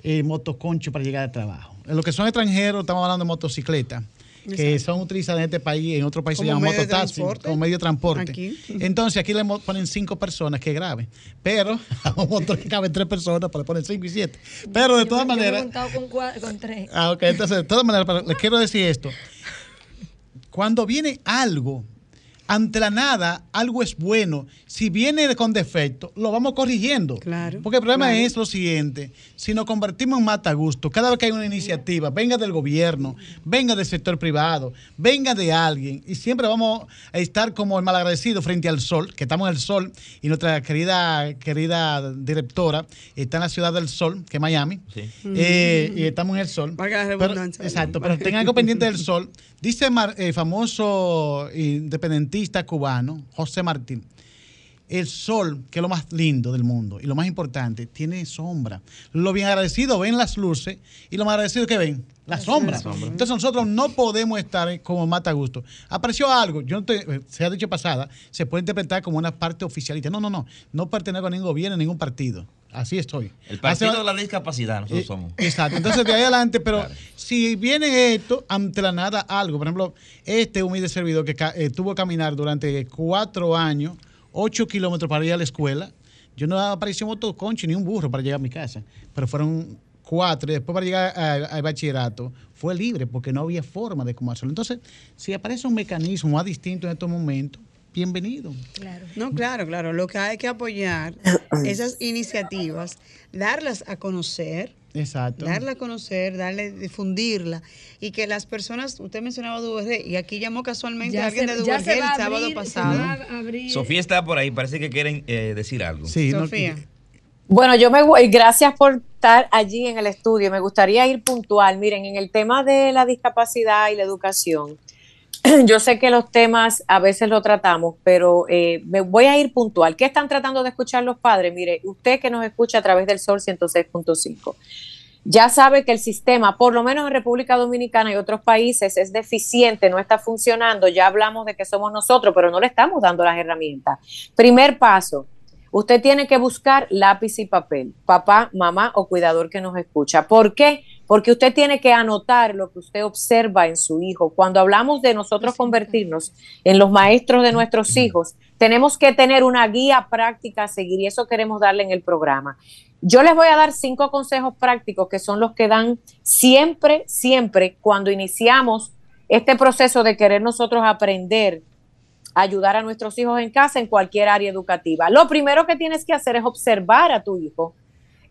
el motoconcho para llegar al trabajo? En lo que son extranjeros, estamos hablando de motocicletas que son utilizadas en este país, en otro país se de mototaxi, como medio de transporte. Aquí. Entonces aquí le ponen cinco personas, que grave. Pero a un motor que caben tres personas, pues le ponen cinco y siete. Pero de todas Yo me he maneras, con, con tres. Ah, ok, entonces, de todas maneras, les quiero decir esto. Cuando viene algo, ante la nada, algo es bueno. Si viene con defecto, lo vamos corrigiendo. Claro. Porque el problema claro. es lo siguiente: si nos convertimos en mata gusto, cada vez que hay una iniciativa, venga del gobierno, venga del sector privado, venga de alguien, y siempre vamos a estar como el malagradecido frente al sol, que estamos en el sol, y nuestra querida, querida directora está en la ciudad del sol, que es Miami, eh, y estamos en el sol. Valga la Pero- exacto, pero tengan algo pendiente del sol. Dice el famoso independentista cubano, José Martín, el sol, que es lo más lindo del mundo y lo más importante, tiene sombra. Lo bien agradecido ven las luces y lo más agradecido que ven, la sombra. Entonces nosotros no podemos estar como mata gusto. Apareció algo, yo no te- se ha dicho pasada, se puede interpretar como una parte oficialista. No, no, no, no pertenezco a ningún gobierno, a ningún partido. Así estoy. El partido Hace- de la discapacidad, nosotros eh, somos. Exacto. Entonces, de ahí adelante, pero si viene esto, ante la nada, algo, por ejemplo, este humilde servidor que eh, tuvo que caminar durante cuatro años, ocho kilómetros para ir a la escuela, yo no apareció motoconcho ni un burro para llegar a mi casa, pero fueron cuatro y después para llegar a- al bachillerato fue libre porque no había forma de cómo hacerlo. Entonces, si aparece un mecanismo más distinto en estos momentos, bienvenido. No, claro, claro. Lo que hay que apoyar esas iniciativas, darlas a conocer, Exacto. darla a conocer, darle, difundirla y que las personas, usted mencionaba DURG y aquí llamó casualmente Ya a alguien se- de se el sábado pasado. Sofía está por ahí, parece que quieren eh, decir algo. Sí, no- Sofía. Bueno, yo me voy, gracias por estar allí en el estudio. Me gustaría ir puntual. Miren, en el tema de la discapacidad y la educación, yo sé que los temas a veces lo tratamos, pero eh, me voy a ir puntual. ¿Qué están tratando de escuchar los padres? Mire, usted que nos escucha a través del Sol 106.5, ya sabe que el sistema, por lo menos en República Dominicana y otros países, es deficiente, no está funcionando. Ya hablamos de que somos nosotros, pero no le estamos dando las herramientas. Primer paso, usted tiene que buscar lápiz y papel, papá, mamá o cuidador que nos escucha. ¿Por qué? Porque usted tiene que anotar lo que usted observa en su hijo. Cuando hablamos de nosotros convertirnos en los maestros de nuestros hijos, tenemos que tener una guía práctica a seguir y eso queremos darle en el programa. Yo les voy a dar cinco consejos prácticos que son los que dan siempre, siempre cuando iniciamos este proceso de querer nosotros aprender a ayudar a nuestros hijos en casa en cualquier área educativa. Lo primero que tienes que hacer es observar a tu hijo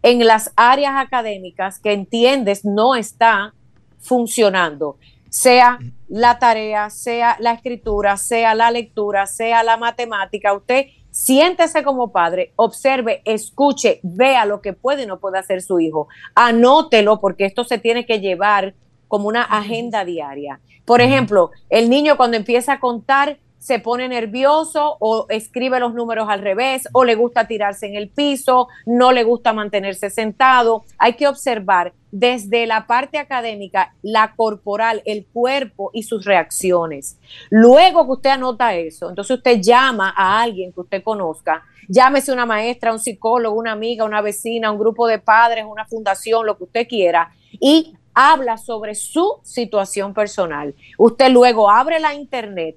en las áreas académicas que entiendes no está funcionando, sea la tarea, sea la escritura, sea la lectura, sea la matemática. Usted siéntese como padre, observe, escuche, vea lo que puede y no puede hacer su hijo. Anótelo porque esto se tiene que llevar como una agenda diaria. Por ejemplo, el niño cuando empieza a contar se pone nervioso o escribe los números al revés o le gusta tirarse en el piso, no le gusta mantenerse sentado. Hay que observar desde la parte académica, la corporal, el cuerpo y sus reacciones. Luego que usted anota eso, entonces usted llama a alguien que usted conozca, llámese una maestra, un psicólogo, una amiga, una vecina, un grupo de padres, una fundación, lo que usted quiera, y habla sobre su situación personal. Usted luego abre la internet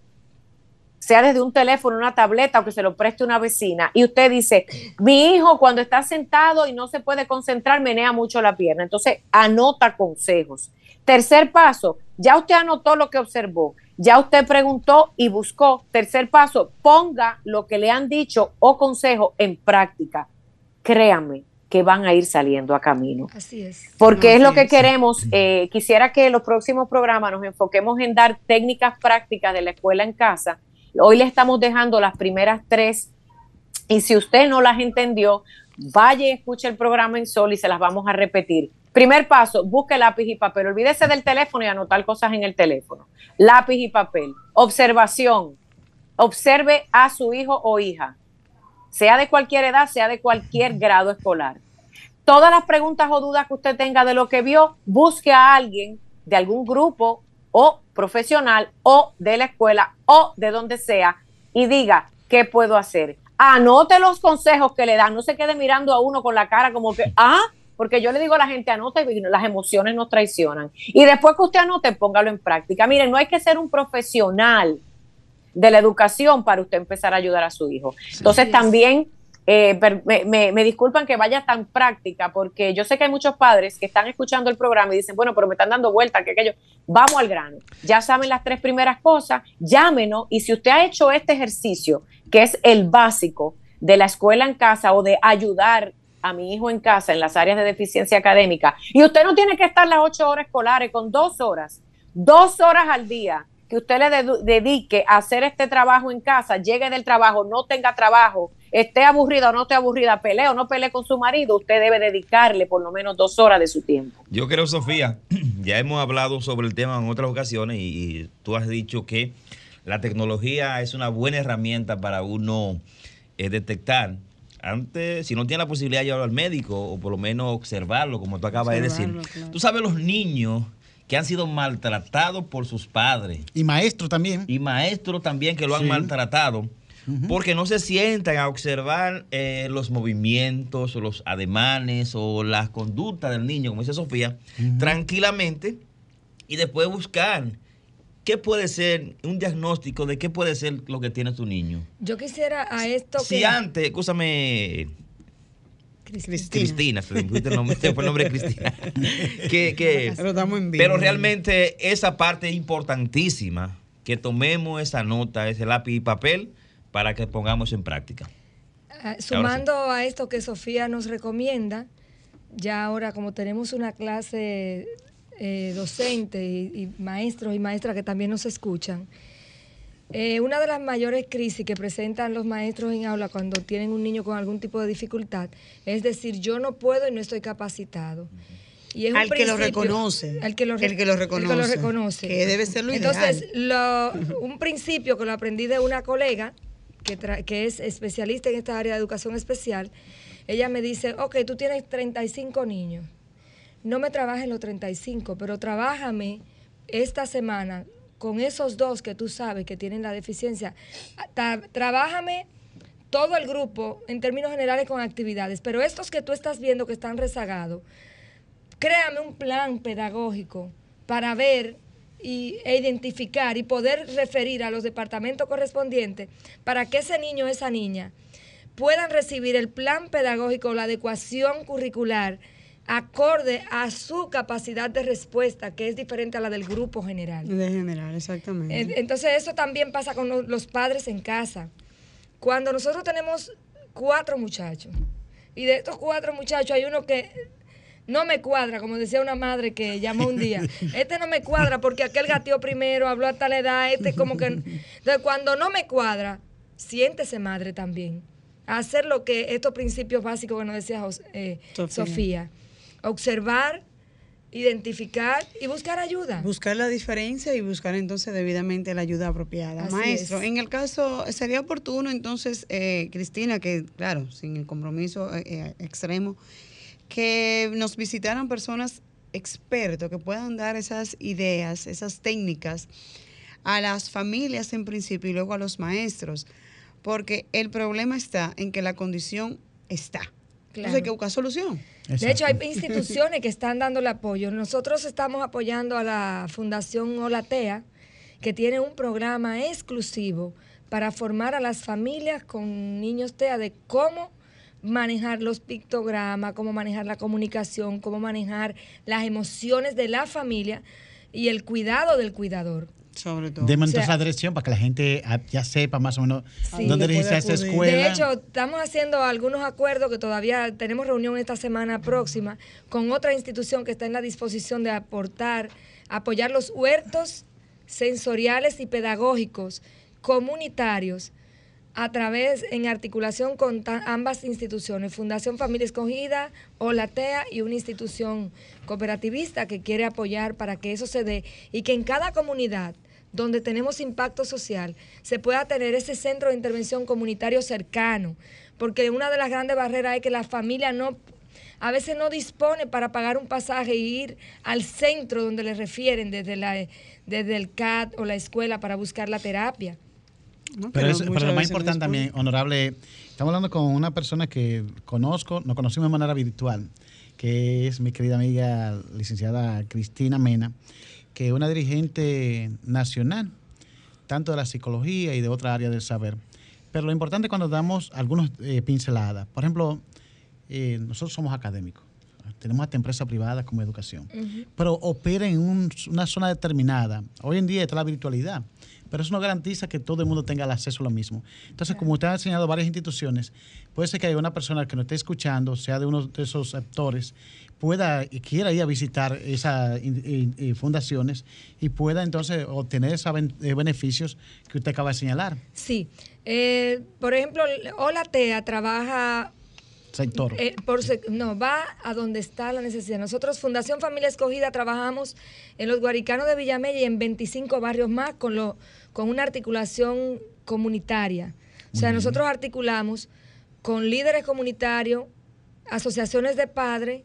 sea desde un teléfono, una tableta o que se lo preste una vecina, y usted dice, mi hijo cuando está sentado y no se puede concentrar, menea mucho la pierna. Entonces, anota consejos. Tercer paso, ya usted anotó lo que observó, ya usted preguntó y buscó. Tercer paso, ponga lo que le han dicho o consejo en práctica. Créanme que van a ir saliendo a camino. Así es. Porque es lo que queremos. eh, quisiera que en los próximos programas nos enfoquemos en dar técnicas prácticas de la escuela en casa. Hoy le estamos dejando las primeras tres y si usted no las entendió, vaya escuche el programa en Sol y se las vamos a repetir. Primer paso, busque lápiz y papel. Olvídese del teléfono y anotar cosas en el teléfono. Lápiz y papel. Observación. Observe a su hijo o hija, sea de cualquier edad, sea de cualquier grado escolar. Todas las preguntas o dudas que usted tenga de lo que vio, busque a alguien de algún grupo o profesional o de la escuela o de donde sea y diga, ¿qué puedo hacer? Anote los consejos que le dan, no se quede mirando a uno con la cara como que, ah, porque yo le digo a la gente, anote, las emociones nos traicionan. Y después que usted anote, póngalo en práctica. Miren, no hay que ser un profesional de la educación para usted empezar a ayudar a su hijo. Entonces también eh, me, disculpan que vaya tan práctica, porque yo sé que hay muchos padres que están escuchando el programa y dicen, bueno, pero me están dando vuelta, que aquello. Vamos al grano. Ya saben las tres primeras cosas, llámenos y si usted ha hecho este ejercicio, que es el básico de la escuela en casa o de ayudar a mi hijo en casa en las áreas de deficiencia académica, y usted no tiene que estar las ocho horas escolares con dos horas, dos horas al día que usted le dedique a hacer este trabajo en casa, llegue del trabajo, no tenga trabajo, esté aburrida o no esté aburrida, pelee o no pelee con su marido, usted debe dedicarle por lo menos dos horas de su tiempo. Yo creo, Sofía, ya hemos hablado sobre el tema en otras ocasiones y, tú has dicho que la tecnología es una buena herramienta para uno eh, detectar antes, si no tiene la posibilidad de llevarlo al médico o por lo menos observarlo, como tú acabas de decir. Tú sabes los niños que han sido maltratados por sus padres. Y maestros también. Y maestros también que lo han maltratado. Porque no se sientan a observar eh, los movimientos, o los ademanes o las conductas del niño, como dice Sofía, tranquilamente y después buscar qué puede ser un diagnóstico de qué puede ser lo que tiene tu niño. Yo quisiera a esto si antes, escúchame, Cristina. fue el nombre, el nombre de Cristina. pero, realmente esa parte es importantísima, que tomemos esa nota, ese lápiz y papel, para que pongamos en práctica. Ah, sumando a esto que Sofía nos recomienda, ya ahora como tenemos una clase eh, docente y, maestros y maestras que también nos escuchan, eh, una de las mayores crisis que presentan los maestros en aula cuando tienen un niño con algún tipo de dificultad es decir, yo no puedo y no estoy capacitado. Y es al, que lo reconoce, al que lo, el que lo reconoce. El que lo reconoce. Que debe ser lo Entonces, un principio que lo aprendí de una colega que, es especialista en esta área de educación especial, ella me dice, ok, tú tienes 35 niños, no me trabajes los 35, pero trabájame esta semana con esos dos que tú sabes que tienen la deficiencia, trabájame todo el grupo en términos generales con actividades, pero estos que tú estás viendo que están rezagados, créame un plan pedagógico para ver y, e identificar y poder referir a los departamentos correspondientes para que ese niño o esa niña puedan recibir el plan pedagógico, la adecuación curricular, acorde a su capacidad de respuesta, que es diferente a la del grupo general. De general, exactamente. Entonces eso también pasa con los padres en casa. Cuando nosotros tenemos cuatro muchachos, y de estos cuatro muchachos hay uno que no me cuadra, como decía una madre que llamó un día, este no me cuadra porque aquel gateó primero, habló hasta la edad, este como que... Entonces cuando no me cuadra, siéntese madre también. hacer lo que estos principios básicos que nos decía eh, Sofía observar, identificar y buscar ayuda. Buscar la diferencia y buscar entonces debidamente la ayuda apropiada. Maestro, en el caso, sería oportuno entonces, eh, Cristina, que claro, sin el compromiso eh, eh, extremo, que nos visitaran personas expertos que puedan dar esas ideas, esas técnicas a las familias en principio y luego a los maestros, porque el problema está en que la condición está. Entonces hay que buscar solución. De hecho, hay instituciones que están dando el apoyo. Nosotros estamos apoyando a la Fundación Olatea, que tiene un programa exclusivo para formar a las familias con niños TEA de cómo manejar los pictogramas, cómo manejar la comunicación, cómo manejar las emociones de la familia y el cuidado del cuidador. Sobre todo. Demos esa dirección para que la gente ah, ya sepa más o menos dónde dirigirse a esa escuela. De hecho, estamos haciendo algunos acuerdos que todavía tenemos reunión esta semana próxima con otra institución que está en la disposición de aportar, apoyar los huertos sensoriales y pedagógicos comunitarios a través, en articulación con ambas instituciones, Fundación Familia Escogida, Olatea y una institución cooperativista que quiere apoyar para que eso se dé y que en cada comunidad donde tenemos impacto social, se pueda tener ese centro de intervención comunitario cercano, porque una de las grandes barreras es que las familias no a veces no dispone para pagar un pasaje e ir al centro donde le refieren desde, la, desde el CAT o la escuela para buscar la terapia. Pero, lo más importante también, honorable, estamos hablando con una persona que conozco, nos conocimos de manera virtual, que es mi querida amiga licenciada Cristina Mena, que es una dirigente nacional, tanto de la psicología y de otra área del saber. Pero lo importante cuando damos algunas eh, pinceladas, por ejemplo, eh, nosotros somos académicos, tenemos hasta empresas privadas como educación, pero opera en una zona determinada. Hoy en día está la virtualidad, pero eso no garantiza que todo el mundo tenga el acceso a lo mismo. Entonces, como usted ha enseñado varias instituciones, puede ser que haya una persona que nos esté escuchando, sea de uno de esos actores, pueda y quiera ir a visitar esas fundaciones y pueda entonces obtener esos eh, beneficios que usted acaba de señalar. Sí. Eh, por ejemplo, Hola TEA trabaja sector. Eh, no, va a donde está la necesidad. Nosotros, Fundación Familia Escogida, trabajamos en los Guaricanos de Villamella y en 25 barrios más con, lo, con una articulación comunitaria. O sea, nosotros articulamos con líderes comunitarios, asociaciones de padres,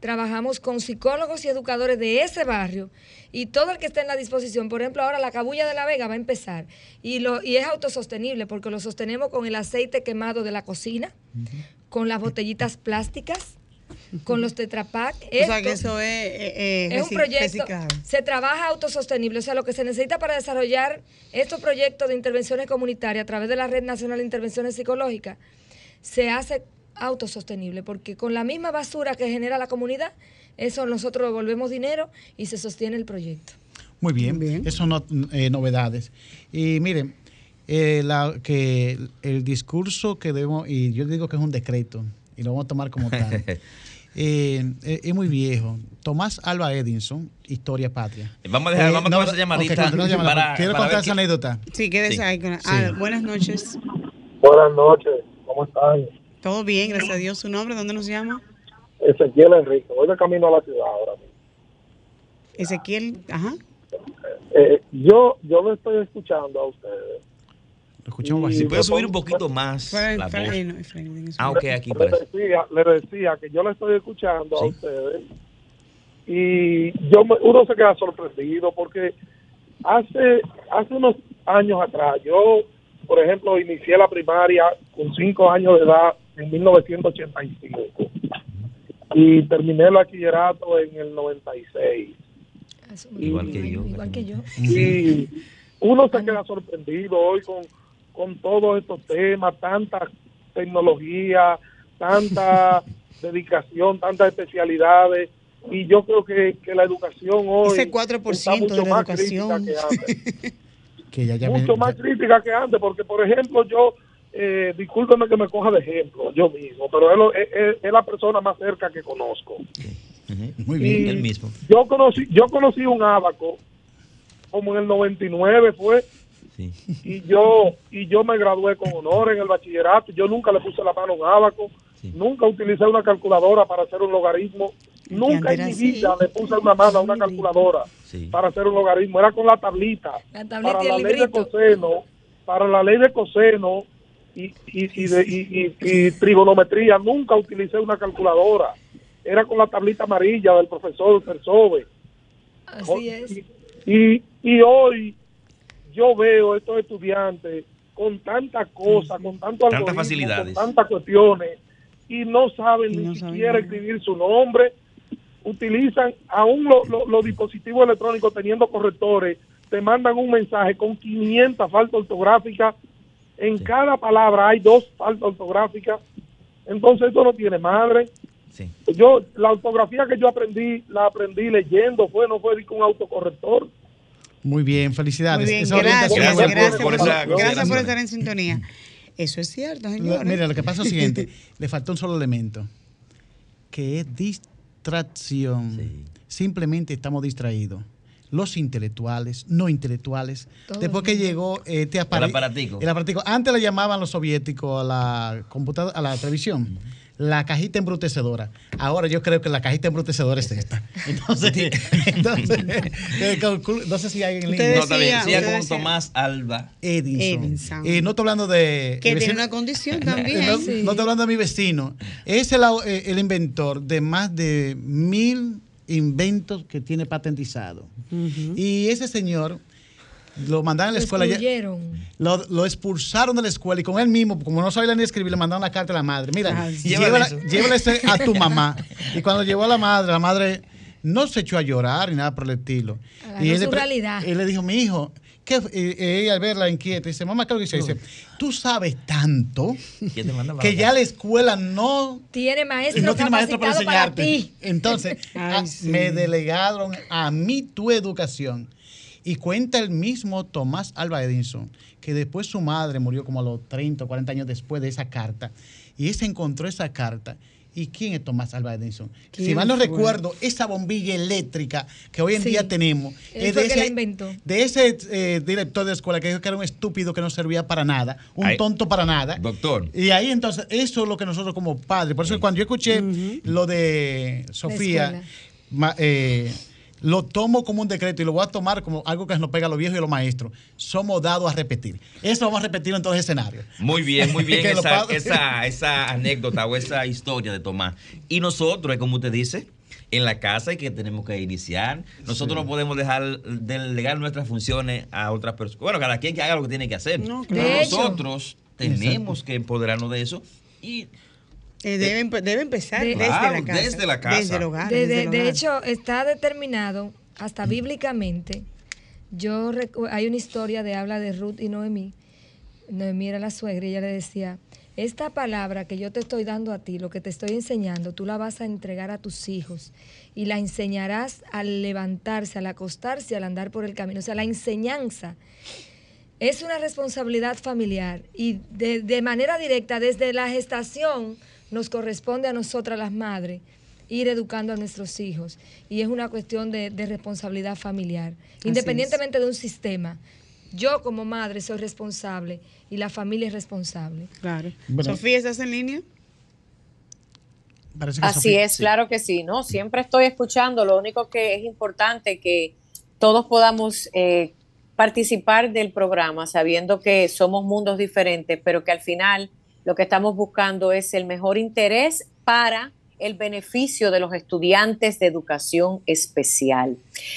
trabajamos con psicólogos y educadores de ese barrio y todo el que esté en la disposición, por ejemplo, ahora la cabulla de la Vega va a empezar y, lo, y es autosostenible porque lo sostenemos con el aceite quemado de la cocina, con las botellitas plásticas, con los tetrapac. o sea, que eso es, eh, eh, es un proyecto. Se trabaja autosostenible. O sea, lo que se necesita para desarrollar estos proyectos de intervenciones comunitarias a través de la Red Nacional de Intervenciones Psicológicas se hace autosostenible, porque con la misma basura que genera la comunidad, eso nosotros devolvemos dinero y se sostiene el proyecto. Muy bien, bien. eso no eh, novedades. Y miren, eh, la, que el discurso que debemos, y yo digo que es un decreto, y lo vamos a tomar como tal, eh, eh, es muy viejo. Tomás Alba Edinson, Historia Patria. Vamos a dejar, vamos a tomar esa llamadita. para, ¿Quiero contar esa anécdota? Sí, quédese ahí. Ah, buenas noches. Buenas noches, ¿cómo están? Todo bien, gracias a Dios. ¿Su nombre? ¿Dónde nos llama? Ezequiel Enrique. Voy de camino a la ciudad ahora mismo. Ezequiel, ajá. yo, yo lo estoy escuchando a ustedes escuchamos Si puede subir un poquito más la voz. Ah, ok, aquí le decía, le decía que yo le estoy escuchando a ustedes y yo uno se queda sorprendido porque hace hace unos años atrás yo por ejemplo inicié la primaria con cinco años de edad en 1985 y terminé el bachillerato en el 96 igual que yo igual que yo. Y uno se queda sorprendido hoy con con todos estos temas, tanta tecnología, tanta dedicación, tantas especialidades. Y yo creo que, la educación hoy Ese 4% está mucho de la más educación. crítica que antes. mucho más crítica que antes, porque por ejemplo yo, eh, discúlpeme que me coja de ejemplo, yo mismo, pero él, es, la persona más cerca que conozco. Muy bien, él mismo. Yo conocí, yo conocí un abaco, como en el 99 fue, y yo y yo me gradué con honor en el bachillerato. Yo nunca le puse la mano a un abaco, nunca utilicé una calculadora para hacer un logaritmo, nunca en mi vida le puse una mano a una calculadora para hacer un logaritmo. Era con la tablita, para la ley de coseno, para la ley de coseno y, y, trigonometría. Nunca utilicé una calculadora. Era con la tablita amarilla del profesor Persove. Así es. Y, y hoy yo veo estos estudiantes con tantas cosas, con tanto tantas facilidades, con tantas cuestiones y no saben ni siquiera escribir su nombre. Utilizan aún los dispositivos electrónicos teniendo correctores, te mandan un mensaje con 500 faltas ortográficas. En cada palabra hay dos faltas ortográficas. Entonces esto no tiene madre. Yo la ortografía que yo aprendí la aprendí leyendo, fue no fue con un autocorrector. Muy bien, felicidades. Muy bien, gracias, gracias, por, gracias por estar en sintonía. Eso es cierto, señor. Mira, lo que pasa es lo siguiente, le faltó un solo elemento, que es distracción. Simplemente estamos distraídos. Los intelectuales, no intelectuales. Después que llegó este aparato. El aparatico. El aparatico. Antes le llamaban los soviéticos a la computadora, a la televisión la cajita embrutecedora. Ahora yo creo que la cajita embrutecedora es esta. Entonces, entonces eh, no sé si hay en línea. No, está bien. Siga con Tomás Alba. Edison. Edison. Y no estoy hablando de... Que tiene una condición también. No, Sí. no estoy hablando de mi vecino. Es el, eh, el inventor de más de mil inventos que tiene patentizado. Y ese señor lo mandaron a la escuela. lo, lo expulsaron de la escuela y con él mismo, como no sabía ni escribir, le mandaron la carta a la madre. Mira, Ah, llévala, ese a tu mamá. Y cuando llevó a la madre, la madre no se echó a llorar ni nada por el estilo. Y él su le. Él le dijo, mi hijo, ¿qué? fue?" Y- y ella al verla inquieta, dice, mamá, ¿qué es lo que dice? Dice, tú sabes tanto ¿Quién te manda que ya la escuela no Tiene maestro no tiene maestro para enseñarte. ti. Entonces, Ay, a- sí. me delegaron a mí tu educación. Y cuenta el mismo Tomás Alba Edison que después su madre murió como a los 30 o 40 años después de esa carta. Y él se encontró esa carta. ¿Y quién es Tomás Alba Edison? Si ¿Quién mal no fue? recuerdo, esa bombilla eléctrica que hoy en Sí. día tenemos Él es de ese, inventó. de ese eh, director de escuela que dijo que era un estúpido que no servía para nada, un Ay. tonto para nada. Doctor. Y ahí entonces, eso es lo que nosotros como padres, por eso cuando yo escuché lo de Sofía, ma- eh, lo tomo como un decreto y lo voy a tomar como algo que nos pega a los viejos y a los maestros. Somos dados a repetir. Eso vamos a repetir en todos los escenarios. Muy bien, muy bien esa, esa, esa anécdota o esa historia de Tomás. Y nosotros, como usted dice, en la casa y que tenemos que iniciar. Nosotros no podemos dejar delegar nuestras funciones a otras personas. Bueno, cada quien que haga lo que tiene que hacer. No, Pero claro. Nosotros tenemos que empoderarnos de eso y Eh, debe, debe empezar De- desde Claro, la casa. desde la casa. Desde el hogar. De, desde de- el de hogar. hecho, está determinado, hasta bíblicamente, yo hay una historia de habla de Ruth y Noemí. Noemí era la suegra y ella le decía, esta palabra que yo te estoy dando a ti, lo que te estoy enseñando, tú la vas a entregar a tus hijos y la enseñarás al levantarse, al acostarse, al andar por el camino. O sea, la enseñanza es una responsabilidad familiar y de, de manera directa desde la gestación nos corresponde a nosotras las madres ir educando a nuestros hijos y es una cuestión de, de responsabilidad familiar, Así independientemente de un sistema. Yo como madre soy responsable y la familia es responsable. Claro. Bueno. Sofía, ¿estás en línea? Así Sofía- es, sí. claro que sí, ¿no? Siempre estoy escuchando, lo único que es importante que todos podamos eh, participar del programa sabiendo que somos mundos diferentes, pero que al final lo que estamos buscando es el mejor interés para el beneficio de los estudiantes de educación especial.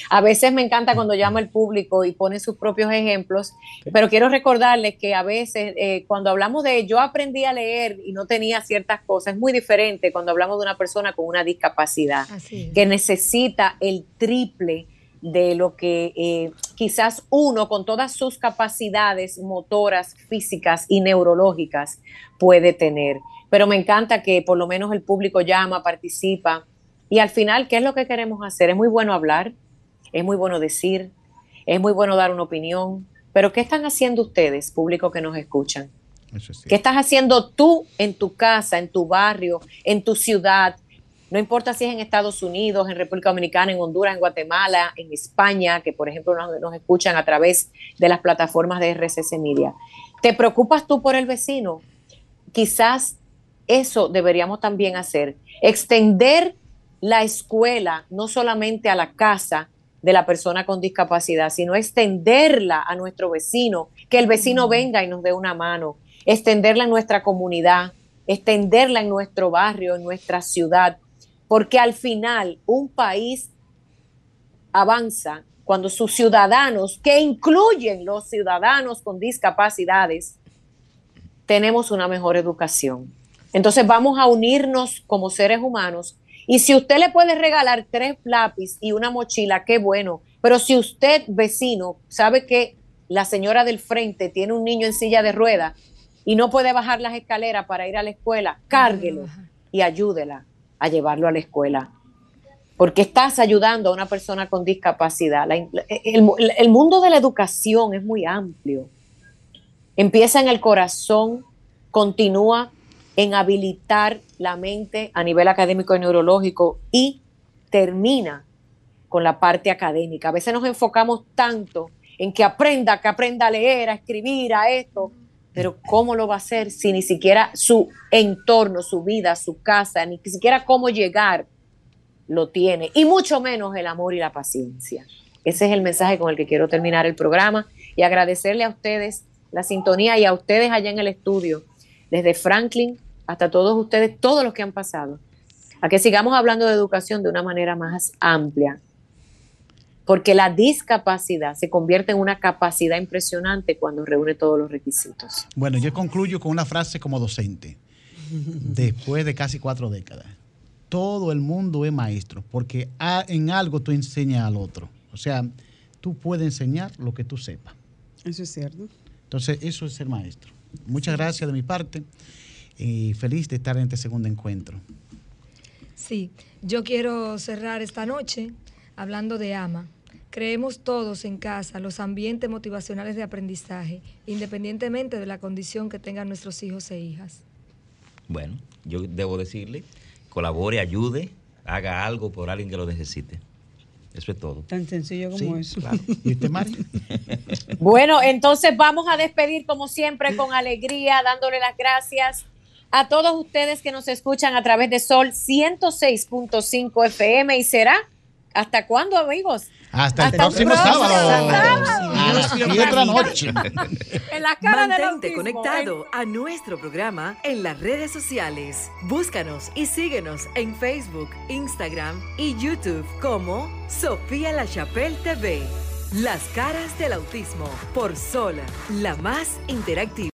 A veces me encanta cuando llama el público y pone sus propios ejemplos, pero quiero recordarles que a veces eh, cuando hablamos de yo aprendí a leer y no tenía ciertas cosas, es muy diferente cuando hablamos de una persona con una discapacidad Así es. que necesita el triple de lo que eh, quizás uno con todas sus capacidades motoras, físicas y neurológicas puede tener. Pero me encanta que por lo menos el público llama, participa y al final, ¿qué es lo que queremos hacer? Es muy bueno hablar, es muy bueno decir, es muy bueno dar una opinión, pero ¿qué están haciendo ustedes, público que nos escuchan? Sí. ¿Qué estás haciendo tú en tu casa, en tu barrio, en tu ciudad? No importa si es en Estados Unidos, en República Dominicana, en Honduras, en Guatemala, en España, que por ejemplo nos, nos escuchan a través de las plataformas de RCC Media. ¿Te preocupas tú por el vecino? Quizás eso deberíamos también hacer. Extender la escuela no solamente a la casa de la persona con discapacidad, sino extenderla a nuestro vecino, que el vecino venga y nos dé una mano, extenderla en nuestra comunidad, extenderla en nuestro barrio, en nuestra ciudad, porque al final un país avanza cuando sus ciudadanos, que incluyen los ciudadanos con discapacidades, tenemos una mejor educación. Entonces vamos a unirnos como seres humanos y si usted le puede regalar tres lápiz y una mochila, qué bueno. Pero si usted, vecino, sabe que la señora del frente tiene un niño en silla de ruedas y no puede bajar las escaleras para ir a la escuela, cárguelo y ayúdela a llevarlo a la escuela. Porque estás ayudando a una persona con discapacidad. El, el mundo de la educación es muy amplio. Empieza en el corazón, continúa en habilitar la mente a nivel académico y neurológico y termina con la parte académica. A veces nos enfocamos tanto en que aprenda, que aprenda a leer, a escribir, a esto, Pero ¿cómo lo va a hacer si ni siquiera su entorno, su vida, su casa, ni siquiera cómo llegar lo tiene? Y mucho menos el amor y la paciencia. Ese es el mensaje con el que quiero terminar el programa y agradecerle a ustedes la sintonía y a ustedes allá en el estudio, desde Franklin hasta todos ustedes, todos los que han pasado, a que sigamos hablando de educación de una manera más amplia, porque la discapacidad se convierte en una capacidad impresionante cuando reúne todos los requisitos. Bueno, yo concluyo con una frase como docente, después de casi cuatro décadas. Todo el mundo es maestro, porque en algo tú enseñas al otro. O sea, tú puedes enseñar lo que tú sepas. Eso es cierto. Entonces, eso es ser maestro. Muchas gracias de mi parte y feliz de estar en este segundo encuentro. Sí, yo quiero cerrar esta noche hablando de AMA. Creemos todos en casa los ambientes motivacionales de aprendizaje, independientemente de la condición que tengan nuestros hijos e hijas. Bueno, yo debo decirle, colabore, ayude, haga algo por alguien que lo necesite. Eso es todo. Tan sencillo como eso. ¿Y usted, Mari? bueno, entonces vamos a despedir como siempre con alegría, dándole las gracias a todos ustedes que nos escuchan a través de Sol 106.5 FM y será ¿hasta cuándo, amigos? Hasta, el próximo, sábado. A las 10 de la noche. en la cara Mantente conectado a nuestro programa en las redes sociales. Búscanos y síguenos en Facebook, Instagram y YouTube como Sofía La Chapelle TV. Las caras del autismo por Sol, la más interactiva.